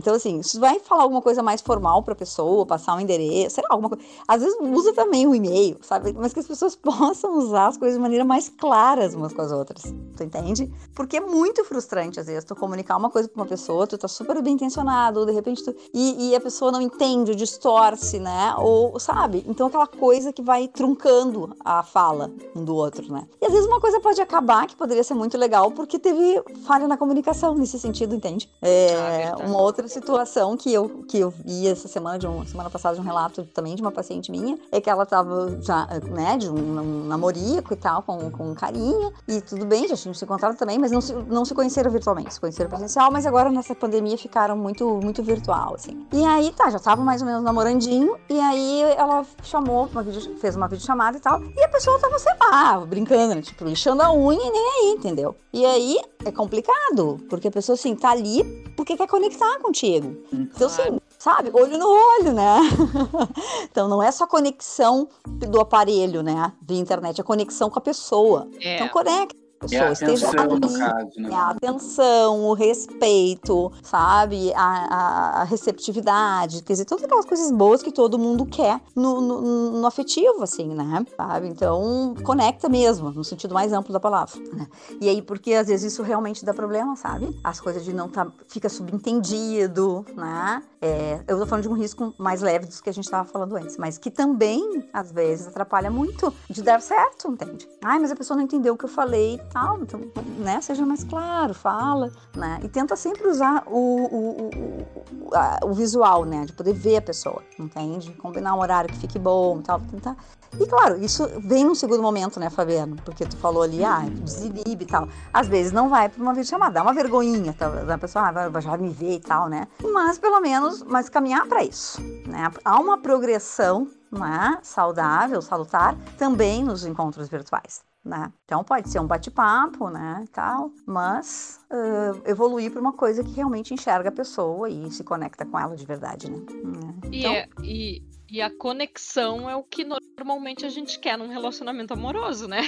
Então, assim, se vai falar alguma coisa mais formal pra pessoa, passar um endereço, sei lá, alguma coisa. Às vezes usa também o e-mail, sabe? Mas que as pessoas possam usar as coisas de maneira mais claras umas com as outras. Tu entende? Porque é muito frustrante, às vezes, tu comunicar uma coisa pra uma pessoa, tu tá super bem intencionado, de repente tu. E, e a pessoa não entende, distorce, né? Ou, sabe? Então aquela coisa que vai truncando a fala um do outro, né? E às vezes uma coisa pode acabar, que poderia ser muito legal, porque teve falha na comunicação nesse sentido, entende? É, Ah, uma outra situação que eu, que eu vi essa semana, de um, semana passada, de um relato também de uma paciente minha, é que ela tava já, né, de um, um namorico e tal, com, com um carinha, e tudo bem, já tinham se encontrado também, mas não se, não se conheceram virtualmente, se conheceram presencial, mas agora nessa pandemia ficaram muito, muito virtual, assim. E aí, tá, já tava mais ou menos namorandinho, e aí ela chamou, uma vídeo, fez uma videochamada e tal, e a pessoa tava, sei lá, brincando, né, tipo, lixando a unha e nem aí, entendeu? E aí, é complicado, porque a pessoa, assim, tá ali porque quer conectar contigo. Então, assim, sabe, olho no olho, né? então, não é só conexão do aparelho, né, via internet, é conexão com a pessoa. É. Então, conecta a É esteja atenção, no ali. caso, né? É a atenção, o respeito, sabe? A, a- receptividade, quer dizer, todas aquelas coisas boas que todo mundo quer no, no, no afetivo, assim, né? Sabe? Então, conecta mesmo, no sentido mais amplo da palavra. né? E aí, porque às vezes isso realmente dá problema, sabe? As coisas de não tá, fica subentendido, né? É, eu tô falando de um risco mais leve dos que a gente tava falando antes, mas que também, às vezes, atrapalha muito de dar certo, entende? Ai, mas a pessoa não entendeu o que eu falei tal, então, né? Seja mais claro, fala, né? E tenta sempre usar o, o, o, o, a- o visual, né? De poder ver a pessoa, entende? Combinar um horário que fique bom e tal, tentar. E claro, isso vem num segundo momento, né, Fabiano? Porque tu falou ali, ah, desinibe e tal. Às vezes não vai pra uma videochamada, dá uma vergonhinha, tá? a pessoa ah, vai, já me ver e tal, né? Mas pelo menos, mas caminhar pra isso, né? Há uma progressão, né, saudável, salutar, também nos encontros virtuais. Né? Então pode ser um bate-papo, né, e tal, mas ah, evoluir para uma coisa que realmente enxerga a pessoa e se conecta com ela de verdade, né? Né? E, Então, é- e, e a conexão é o que normalmente a gente quer num relacionamento amoroso, né?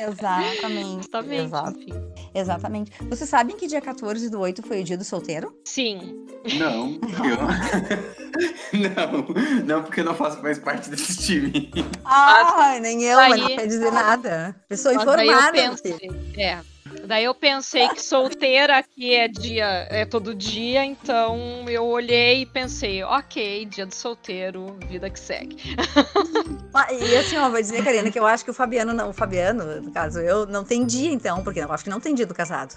Exatamente. Justamente. Exato, enfim. exatamente. Vocês sabem que dia 14 do 8 foi o dia do solteiro? Sim. Não, eu... não, não, porque eu não faço mais parte desse time. Ah, nem eu, mas não aí- quer dizer nada. Pessoa daí eu informada. pensei, é. Daí eu pensei que solteira aqui é dia, é todo dia, então eu olhei e pensei, ok, dia do solteiro, vida que segue. Ah, E assim, ó, vou dizer, Karina, que eu acho que o Fabiano, não, o Fabiano, no caso eu, não tem dia então, porque eu acho que não tem dia do casado.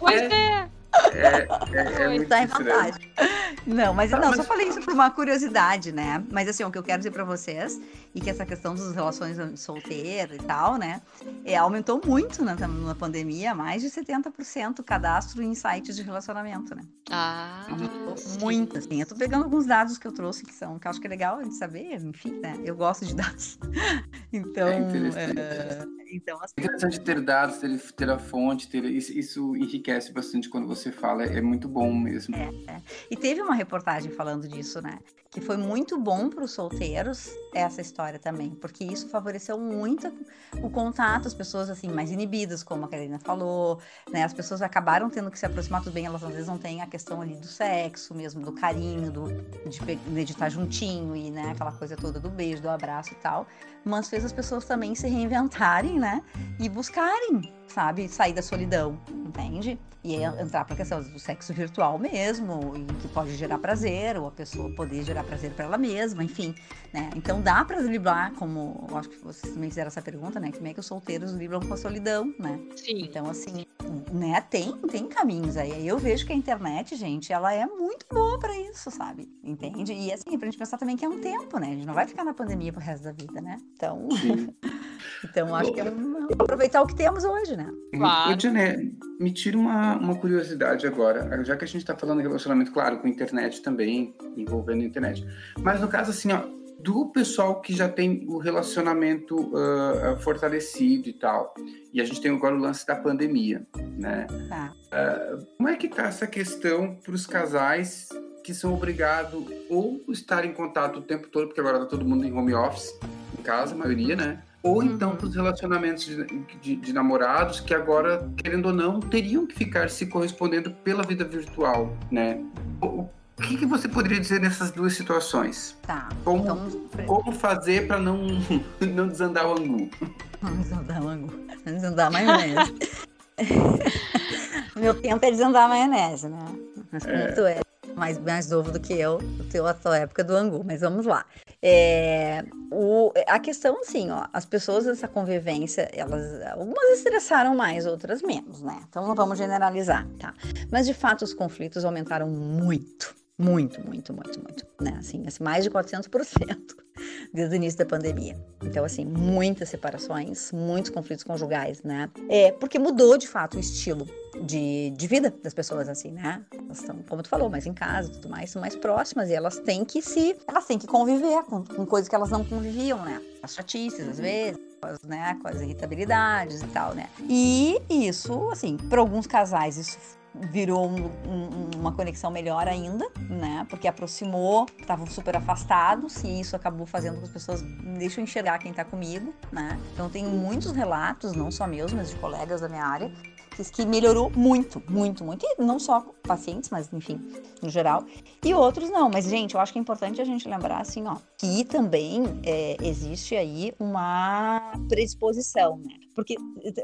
Pois É. é. É, é, é muito tá em vantagem. Não, mas Tá, não, só falei isso por uma curiosidade, né? Mas assim, o que eu quero dizer pra vocês, e que essa questão das relações solteiro e tal, né? É, aumentou muito na, na pandemia, mais de 70% o cadastro em sites de relacionamento, né? Ah, sim. Muito, assim. Eu tô pegando alguns dados que eu trouxe que são, que eu acho que é legal de saber, enfim, né? Eu gosto de dados. Então, É interessante. é, então assim, É interessante ter dados, ter, ter a fonte, ter isso, enriquece bastante quando você fala, é muito bom mesmo. E teve uma reportagem falando disso, né? Que foi muito bom para os solteiros essa história também, porque isso favoreceu muito o contato, as pessoas assim mais inibidas, como a Karina falou, né? As pessoas acabaram tendo que se aproximar tudo bem, elas às vezes não têm a questão ali do sexo mesmo, do carinho, do de, de estar juntinho e né, aquela coisa toda do beijo, do abraço e tal, mas fez as pessoas também se reinventarem, né? E buscarem, sabe, sair da solidão, entende? E entrar para a questão do sexo virtual mesmo, e que pode gerar prazer, ou a pessoa poder gerar prazer para ela mesma, enfim, né? Então dá para driblar, como eu acho que vocês também fizeram essa pergunta, né? Como é que os solteiros driblam com a solidão, né? Sim. Então, assim, né, tem, tem caminhos aí. Eu vejo que a internet, gente, ela é muito boa para isso, sabe? Entende? E assim, pra gente pensar também que é um tempo, né? A gente não vai ficar na pandemia pro resto da vida, né? Então, então acho que é um, aproveitar o que temos hoje, né? Claro. Ô, Jané, me tira uma, uma curiosidade agora, já que a gente está falando de relacionamento, claro, com internet também, envolvendo a internet. Mas no caso, assim, ó, do pessoal que já tem o relacionamento uh, fortalecido e tal, e a gente tem agora o lance da pandemia, né? Tá. Uh, como é que tá essa questão para os casais que são obrigados ou estar em contato o tempo todo, porque agora tá todo mundo em home office, em casa, a maioria, né? Ou então uhum. para os relacionamentos de, de, de, namorados que agora, querendo ou não, teriam que ficar se correspondendo pela vida virtual, né? O, que, que, você poderia dizer nessas duas situações? Tá. Como, então... como fazer para não, não desandar o angu? Não desandar o angu. Não desandar a maionese. Meu tempo é desandar a maionese, né? Mas como é. tu é mais, mais novo do que eu, o teu a tua época do angu, mas vamos lá. É, o, a questão, assim, ó, as pessoas dessa convivência, elas, algumas estressaram mais, outras menos, né? Então não vamos generalizar, tá? Mas de fato os conflitos aumentaram muito muito, muito, muito, muito, né? Assim, assim, mais de 400% desde o início da pandemia. Então, assim, muitas separações, muitos conflitos conjugais, né? É, porque mudou, de fato, o estilo de, de vida das pessoas, assim, né? Elas estão, como tu falou, mais em casa, tudo mais, são mais próximas e elas têm que se, elas têm que conviver com, com coisas que elas não conviviam, né? As chatices, às vezes, com as, né, com as irritabilidades e tal, né? E isso, assim, para alguns casais isso virou um, um, uma conexão melhor ainda, né? Porque aproximou, estavam super afastados e isso acabou fazendo com que as pessoas deixem enxergar quem está comigo, né? Então tem muitos relatos, não só meus, mas de colegas da minha área, que melhorou muito, muito, muito. E não só pacientes, mas enfim, no geral. E outros não. Mas, gente, eu acho que é importante a gente lembrar, assim, ó, que também é, existe aí uma predisposição, né? Porque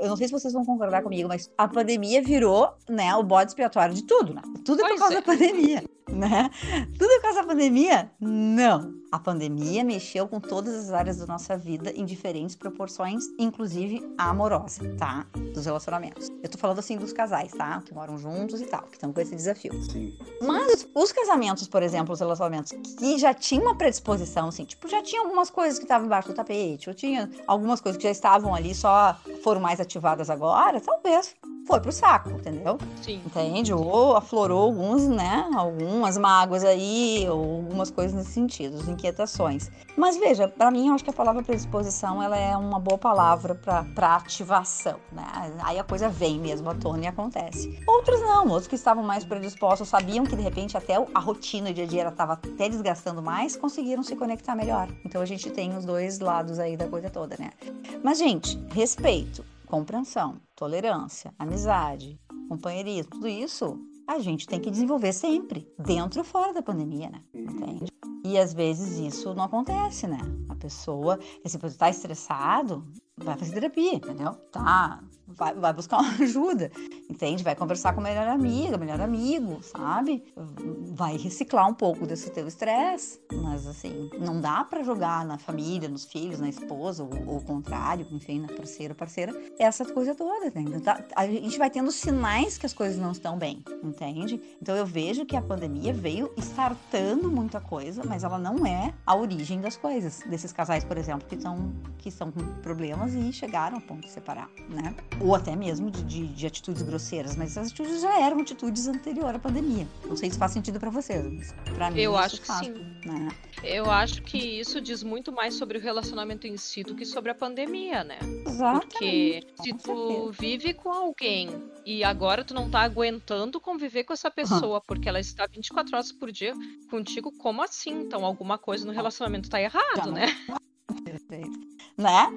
eu não sei se vocês vão concordar comigo, mas a pandemia virou, né, o bode expiatório de tudo, né? Tudo é por causa é. da pandemia, né? Tudo é por causa da pandemia? Não. A pandemia mexeu com todas as áreas da nossa vida em diferentes proporções, inclusive a amorosa, tá? Dos relacionamentos. Eu tô falando assim dos casais, tá? Que moram juntos e tal, que estão com esse desafio. Sim. Mas os casamentos, por exemplo, os relacionamentos que já tinham uma predisposição, assim, tipo, já tinha algumas coisas que estavam embaixo do tapete, ou tinha algumas coisas que já estavam ali só foram mais ativadas agora, talvez foi pro saco, entendeu? Sim. Entende? Ou aflorou alguns, né? Algumas mágoas aí, ou algumas coisas nesse sentido, inquietações. Mas veja, para mim, eu acho que a palavra predisposição ela é uma boa palavra para ativação, né? Aí a coisa vem mesmo à tona e acontece. Outros não, outros que estavam mais predispostos, sabiam que de repente até a rotina dia a dia estava até desgastando mais, conseguiram se conectar melhor. Então a gente tem os dois lados aí da coisa toda, né? Mas, gente, respeito compreensão, tolerância, amizade, companheirismo, tudo isso a gente tem que desenvolver sempre, dentro e fora da pandemia, né? Entende? E às vezes isso não acontece, né? A pessoa, se você tá estressado, vai fazer terapia, entendeu? Tá, vai, vai buscar uma ajuda, entende? Vai conversar com a melhor amiga, melhor amigo, sabe? Vai reciclar um pouco desse teu estresse, mas assim, não dá para jogar na família, nos filhos, na esposa, ou, o contrário, enfim, na parceira, parceira, essa coisa toda, né? A gente vai tendo sinais que as coisas não estão bem, entende? Então eu vejo que a pandemia veio startando muita coisa, mas ela não é a origem das coisas, desses casais, por exemplo, que estão que estão com problemas e chegaram ao ponto de separar, né? Ou até mesmo de, de, de, atitudes grosseiras, mas essas atitudes já eram atitudes anterior à pandemia. Não sei se faz sentido para vocês, mas para mim eu acho que faz, sim. Né? Eu acho que isso diz muito mais sobre o relacionamento em si do que sobre a pandemia, né? Exatamente. Porque se tu vive com alguém e agora tu não tá aguentando conviver com essa pessoa uhum. porque ela está 24 horas por dia contigo, como assim? Então alguma coisa no relacionamento tá errado, né? Perfeito. Né?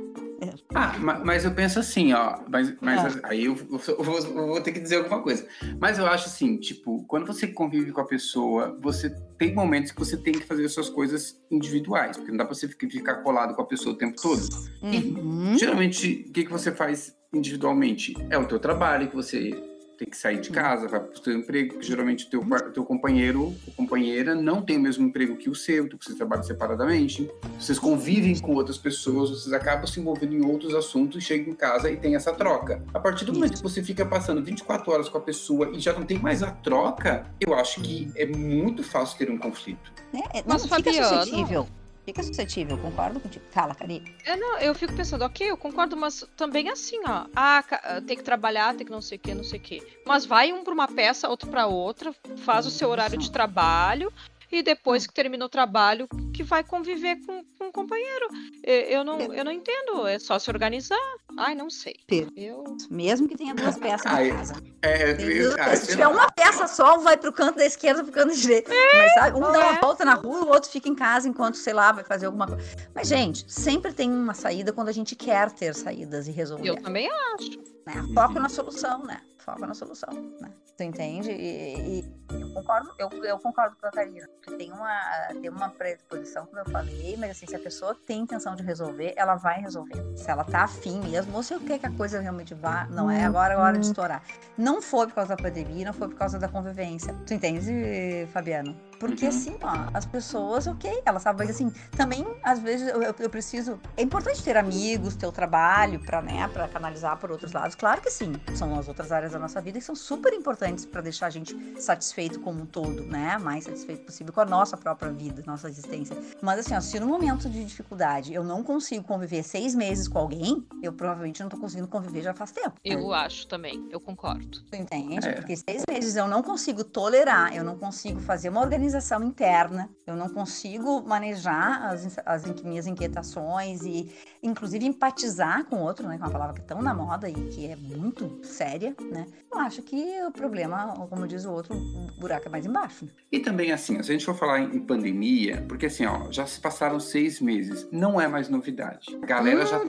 Ah, mas eu penso assim, ó. Mas, mas ah. aí eu, eu, vou, eu, vou, ter que dizer alguma coisa. Mas eu acho assim, tipo, quando você convive com a pessoa, você tem momentos que você tem que fazer as suas coisas individuais, porque não dá pra você ficar colado com a pessoa o tempo todo. Uhum. E geralmente, o que, que você faz individualmente? É o teu trabalho que você tem que sair de casa, vai para o seu emprego, porque geralmente o teu, teu companheiro ou companheira não tem o mesmo emprego que o seu, então vocês trabalham separadamente, vocês convivem com outras pessoas, vocês acabam se envolvendo em outros assuntos, chegam em casa e tem essa troca. A partir do momento que você fica passando 24 horas com a pessoa e já não tem mais a troca, eu acho que é muito fácil ter um conflito. É, não, Mas, fica Fabiano... suscetível fica suscetível, concordo contigo. Cala, Karine. É, não, eu fico pensando, ok, eu concordo, mas também assim, ó. Ah, ah tem que trabalhar, tem que não sei o que, não sei o que. Mas vai um para uma peça, outro para outra, faz o seu horário de trabalho e depois que termina o trabalho, que vai conviver com, com um companheiro. Eu não, eu não entendo, é só se organizar. Ai, não sei. Eu... Mesmo que tenha duas peças Ai, na casa. É, é, se tiver uma peça só, um vai pro canto da esquerda, pro canto da direita. É, Mas, sabe, um dá uma é. volta na rua, o outro fica em casa enquanto, sei lá, vai fazer alguma coisa. Mas, gente, sempre tem uma saída quando a gente quer ter saídas e resolver. Eu também acho. Né? Foco na solução, né? Foco na solução, né? Tu entende? E, e eu concordo, eu, eu concordo com a Karina. Tem uma, tem uma predisposição, como eu falei, mas assim, se a pessoa tem intenção de resolver, ela vai resolver. Se ela tá afim mesmo, ou se quer que a coisa realmente vá, não é agora é hora de estourar. Não foi por causa da pandemia, não foi por causa da convivência. Tu entende, Fabiano? Porque uhum. assim, ó, as pessoas, ok, elas sabem, mas assim, também, às vezes, eu, eu, preciso. É importante ter amigos, ter o trabalho pra, né, pra canalizar por outros lados. Claro que sim, são as outras áreas da nossa vida e são super importantes para deixar a gente satisfeito como um todo, né? Mais satisfeito possível com a nossa própria vida, nossa existência. Mas assim, ó, se no momento de dificuldade eu não consigo conviver seis meses com alguém, eu provavelmente não tô conseguindo conviver já faz tempo. Eu acho também, eu concordo. Tu entende? É. Porque seis meses eu não consigo tolerar, eu não consigo fazer uma organização organização interna, eu não consigo manejar as, as minhas inquietações e, inclusive, empatizar com o outro, né, que é uma palavra que é tão na moda e que é muito séria, né? Eu acho que o problema, como diz o outro, o buraco é mais embaixo. E também, assim, se a gente for falar em pandemia, porque assim, ó, já se passaram seis meses, não é mais novidade. A galera hum. já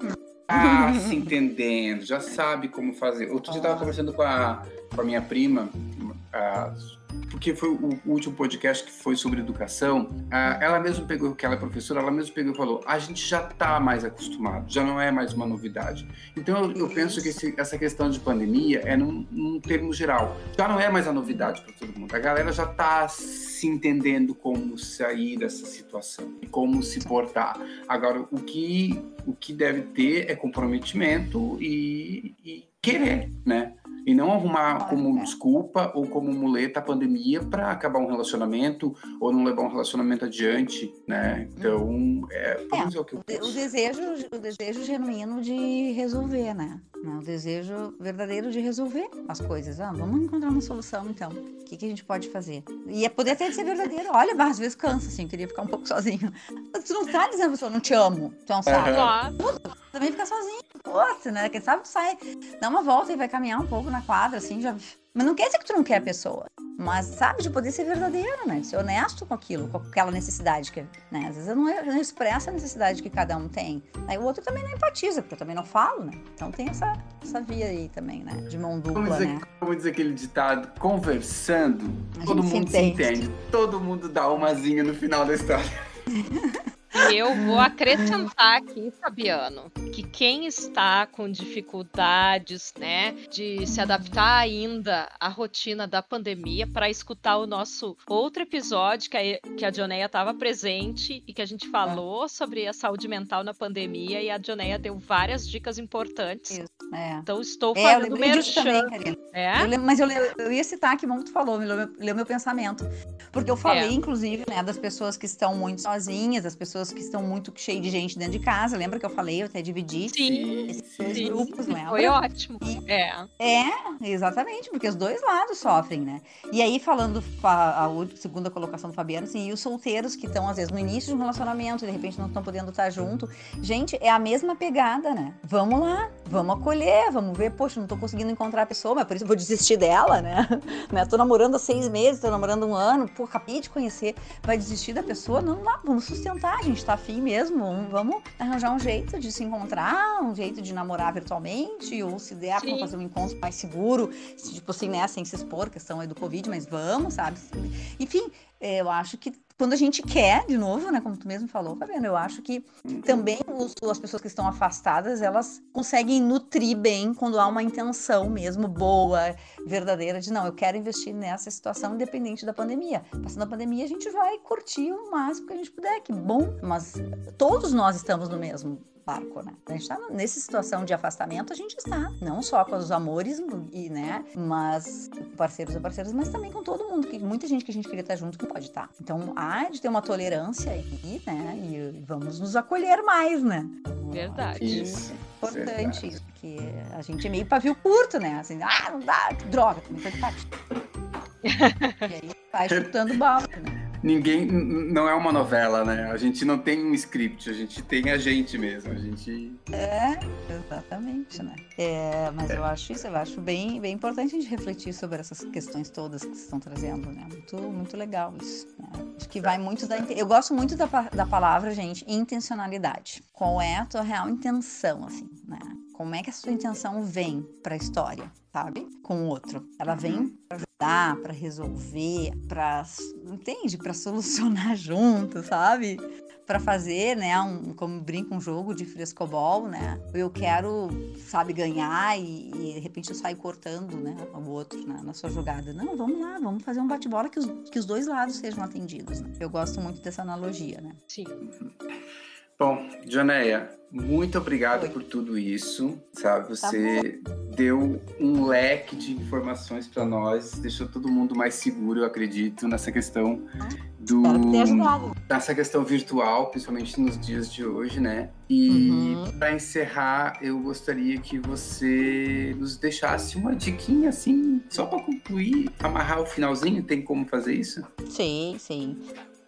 tá se entendendo, já sabe como fazer. Outro dia eu tava conversando com a, com a minha prima, a, porque foi o, último podcast que foi sobre educação, ela mesma pegou, que ela é professora, ela mesma pegou e falou: a gente já está mais acostumado, já não é mais uma novidade. Então eu, penso que esse, essa questão de pandemia é num, num, termo geral, já não é mais a novidade para todo mundo. A galera já está se entendendo como sair dessa situação e como se portar. Agora, o que, o que deve ter é comprometimento e, e querer, né? E não arrumar como desculpa ou como muleta a pandemia para acabar um relacionamento ou não levar um relacionamento adiante, né? Então, é, é, o, que eu o desejo, o desejo genuíno de resolver, né? O desejo verdadeiro de resolver as coisas. Ah, vamos encontrar uma solução, então. O que, que a gente pode fazer? E é poder até ser verdadeiro. Olha, às vezes cansa, assim, queria ficar um pouco sozinho. Tu não tá dizendo, pessoa, não te amo. Tu não sabe. Uhum. Também ficar sozinho. Poxa, né? Quem sabe tu sai, dá uma volta e vai caminhar um pouco na quadra, assim, já. Mas não quer dizer que tu não quer a pessoa. Mas sabe de poder ser verdadeiro, né? De ser honesto com aquilo, com aquela necessidade que, né? Às vezes eu não, eu não expresso a necessidade que cada um tem. Aí o outro também não empatiza, porque eu também não falo, né? Então tem essa, essa via aí também, né? De mão dupla, como dizer, né? Como diz aquele ditado, conversando, todo mundo se entende. se entende. Todo mundo dá umazinha no final da história. E eu vou acrescentar aqui, Fabiano, que quem está com dificuldades, né, de se adaptar ainda à rotina da pandemia, para escutar o nosso outro episódio que a, que a Dioneia estava presente e que a gente falou sobre a saúde mental na pandemia e a Dioneia deu várias dicas importantes. Isso, é. Então estou é, fazendo é, merchan. Também, Karina. É? Eu lembro, mas eu, eu, ia citar que tu falou, me leu, meu pensamento. Porque eu falei, é. inclusive, né, das pessoas que estão muito sozinhas, das pessoas que estão muito cheias de gente dentro de casa. Lembra que eu falei? Eu até dividi sim, esses dois sim. grupos, lembra? Foi ótimo. E, é. É, exatamente, porque os dois lados sofrem, né? E aí, falando a, a segunda colocação do Fabiano, assim, e os solteiros que estão, às vezes, no início de um relacionamento, de repente não estão podendo estar junto. Gente, é a mesma pegada, né? Vamos lá, vamos acolher, vamos ver, poxa, não tô conseguindo encontrar a pessoa, mas por isso eu vou desistir dela, né? né? Tô namorando há seis meses, tô namorando um ano, pô, acabei de conhecer, vai desistir da pessoa? Não, lá, vamos sustentar, a gente tá afim mesmo, vamos arranjar um jeito de se encontrar, um jeito de namorar virtualmente, ou se der para fazer um encontro mais seguro, tipo assim, né, sem se expor, questão aí do Covid, mas vamos, sabe? Enfim, é, eu acho que quando a gente quer, de novo, né, como tu mesmo falou, Fabiano, eu acho que também os, as pessoas que estão afastadas, elas conseguem nutrir bem quando há uma intenção mesmo boa, verdadeira, de não, eu quero investir nessa situação independente da pandemia. Passando a pandemia, a gente vai curtir o máximo que a gente puder, que bom, mas todos nós estamos no mesmo barco, né? A gente está nessa situação de afastamento, a gente está, não só com os amores e, né, mas parceiros e parceiras, mas também com todo mundo, que muita gente que a gente queria estar junto que pode estar. Então, há de ter uma tolerância aí, né? E vamos nos acolher mais, né? Verdade. Isso. É importante isso, porque a gente é meio pavio curto, né? Assim, ah, não dá, droga, também foi E aí vai chutando balde, né? Ninguém não é uma novela, né? A gente não tem um script, a gente tem a gente mesmo, a gente É, exatamente, né? É, mas é. eu acho isso, eu acho bem, bem importante a gente refletir sobre essas questões todas que estão trazendo, né? Muito, muito legal isso. Né? Acho que vai muito da eu gosto muito da, da palavra, gente, intencionalidade. Qual é a tua real intenção, assim, né? Como é que a sua intenção vem para a história, sabe? Com o outro. Ela vem para ajudar, para resolver, para entende, para solucionar junto, sabe? Para fazer, né, um, como brinca um jogo de frescobol, né? Eu quero, sabe, ganhar e, e de repente eu saio cortando, né, o outro na, na, sua jogada. Não, vamos lá, vamos fazer um bate-bola que os, que os dois lados sejam atendidos. Né? Eu gosto muito dessa analogia, né? Sim. Bom, Janeia, muito obrigado por tudo isso, sabe? Tá Você tá deu um leque de informações para nós, deixou todo mundo mais seguro, eu acredito, nessa questão ah, do nessa questão virtual, principalmente nos dias de hoje, né? E uhum. para encerrar, eu gostaria que você nos deixasse uma diquinha assim, só para concluir, amarrar o finalzinho, tem como fazer isso? Sim, sim.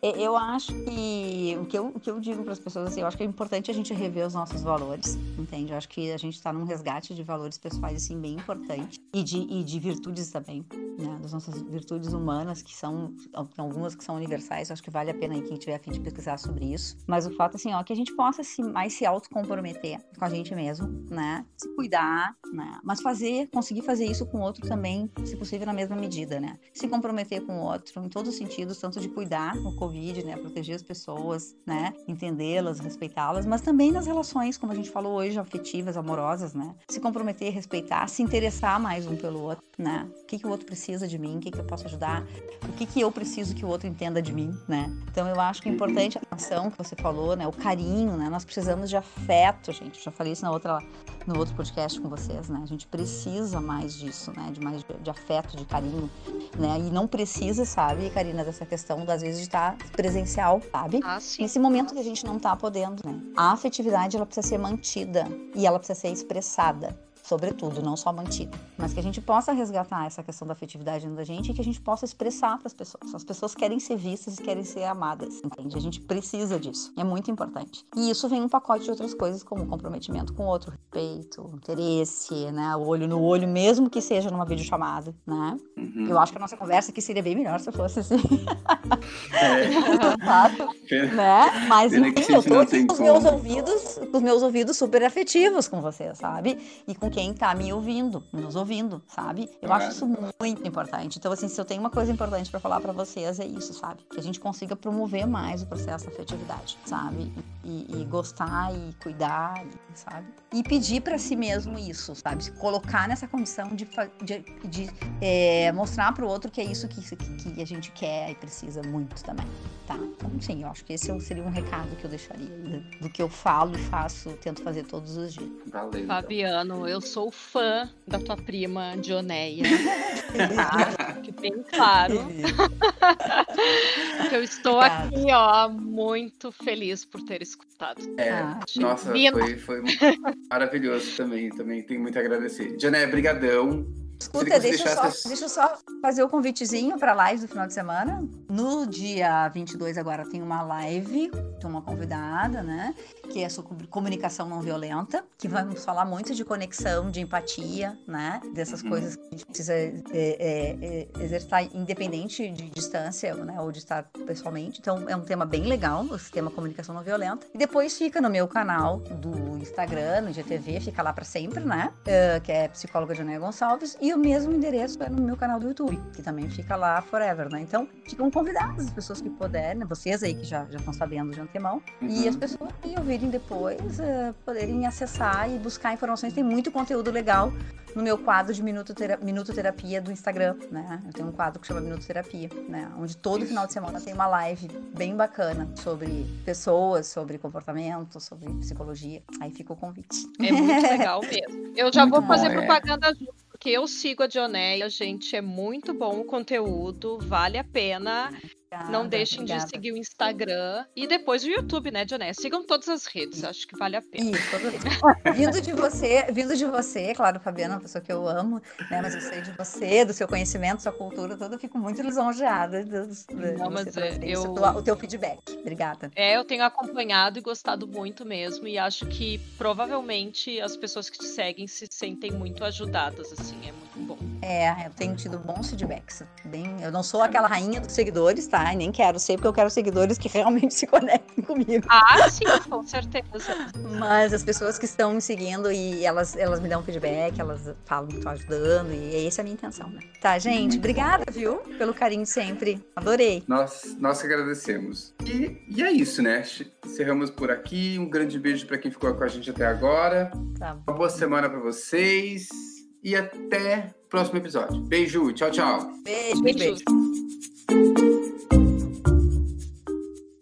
Eu acho que o que eu, o que eu digo para as pessoas assim, eu acho que é importante a gente rever os nossos valores, entende? Eu acho que a gente está num resgate de valores pessoais assim bem importante e de, e de virtudes também, né? Das nossas virtudes humanas que são algumas que são universais. Eu acho que vale a pena aí quem tiver a fim de pesquisar sobre isso. Mas o fato assim, ó, que a gente possa se mais se autocomprometer com a gente mesmo, né? Se cuidar, né? Mas fazer, conseguir fazer isso com o outro também, se possível na mesma medida, né? Se comprometer com o outro em todos os sentidos, tanto de cuidar o Covid, né? Proteger as pessoas, né? Entendê-las, respeitá-las, mas também nas relações, como a gente falou hoje, afetivas, amorosas, né? Se comprometer, respeitar, se interessar mais um pelo outro, né? O que, que o outro precisa de mim, o que, que eu posso ajudar, o que, que eu preciso que o outro entenda de mim, né? Então eu acho que é importante a atenção que você falou, né? O carinho, né? Nós precisamos de afeto, gente. Já falei isso na outra, no outro podcast com vocês, né? A gente precisa mais disso, né? De mais de, de afeto, de carinho, né? E não precisa, sabe, Karina, dessa questão das vezes de estar presencial, sabe? Ah, sim. Nesse momento que a gente não tá podendo, né? A afetividade, ela precisa ser mantida e ela precisa ser expressada sobretudo, não só mantido, mas que a gente possa resgatar essa questão da afetividade dentro da gente e que a gente possa expressar para as pessoas. As pessoas querem ser vistas e querem ser amadas, entende? A gente precisa disso. É muito importante. E isso vem um pacote de outras coisas, como comprometimento com o outro, respeito, interesse, né? O olho no olho, mesmo que seja numa videochamada, né? Uhum. Eu acho que a nossa conversa aqui seria bem melhor se fosse assim. É. né? Mas enfim, eu tô aqui com os meus ouvidos, com os meus ouvidos super afetivos com você, sabe? E com quem tá me ouvindo, nos ouvindo, sabe? Eu acho isso muito importante. Então, assim, se eu tenho uma coisa importante para falar para vocês, é isso, sabe? Que a gente consiga promover mais o processo da afetividade, sabe? E, e gostar e cuidar, sabe? E pedir para si mesmo isso, sabe? Se colocar nessa condição de, de, de é, mostrar para o outro que é isso que, que, que, a gente quer e precisa muito também, tá? Então, sim, eu acho que esse seria um recado que eu deixaria do, do que eu falo e faço, tento fazer todos os dias. Valeu. Então. Fabiano, eu sou fã da tua prima Dioneia. que bem claro. que eu estou Obrigada. aqui, ó, muito feliz por ter escutado. É, ah, nossa, foi, foi maravilhoso também. Também tenho muito a agradecer. Dioneia, brigadão. Escuta, deixa eu, só, deixa eu, só, fazer o convitezinho para a live do final de semana. No dia 22 agora tem uma live, tem uma convidada, né? Que é sobre comunicação não violenta, que vamos falar muito de conexão, de empatia, né? Dessas uhum. coisas que a gente precisa é, é, é, exercitar independente de distância, né? Ou de estar pessoalmente. Então é um tema bem legal, o sistema comunicação não violenta. E depois fica no meu canal do Instagram, no GTV, fica lá para sempre, né? Uh, que é psicóloga Janeia Gonçalves. E o mesmo endereço é no meu canal do YouTube, que também fica lá forever, né? Então, ficam convidadas as pessoas que puderem, né? vocês aí que já, já estão sabendo de antemão, uhum. e as pessoas que ouvirem depois uh, poderem acessar e buscar informações. Tem muito conteúdo legal no meu quadro de Minuto, Tera Minuto Terapia do Instagram, né? Eu tenho um quadro que chama Minuto Terapia, né? Onde todo final de semana tem uma live bem bacana sobre pessoas, sobre comportamento, sobre psicologia. Aí fica o convite. É muito legal mesmo. Eu já muito vou fazer bom, é. propaganda junto porque eu sigo a Dionéia, gente, é muito bom o conteúdo, vale a pena. Obrigada, não deixem obrigada. de seguir o Instagram e depois o YouTube, né, Dioné? Sigam todas as redes, acho que vale a pena. Isso, vindo de você, vindo de você, claro, Fabiana, uma pessoa que eu amo, né? Mas eu sei de você, do seu conhecimento, sua cultura toda, eu fico muito lisonjeada de, de não, mas é, eu... o teu feedback. Obrigada. É, eu tenho acompanhado e gostado muito mesmo, e acho que provavelmente as pessoas que te seguem se sentem muito ajudadas, assim, é muito bom. É, eu tenho tido bons feedbacks. Bem, eu não sou aquela rainha dos seguidores, tá? Gostar, nem quero ser, porque eu quero seguidores que realmente se conectem comigo. Ah, sim, com certeza. Mas as pessoas que estão me seguindo e elas, elas me dão feedback, elas falam que estão ajudando, e essa é a minha intenção, né? Tá, gente, obrigada, viu? Pelo carinho sempre. Adorei. Nós, nós que agradecemos. E, e é isso, né? Encerramos por aqui. Um grande beijo para quem ficou com a gente até agora. Tá Uma boa semana para vocês. E até o próximo episódio. Beijo, tchau, tchau. Beijo, beijo. beijo.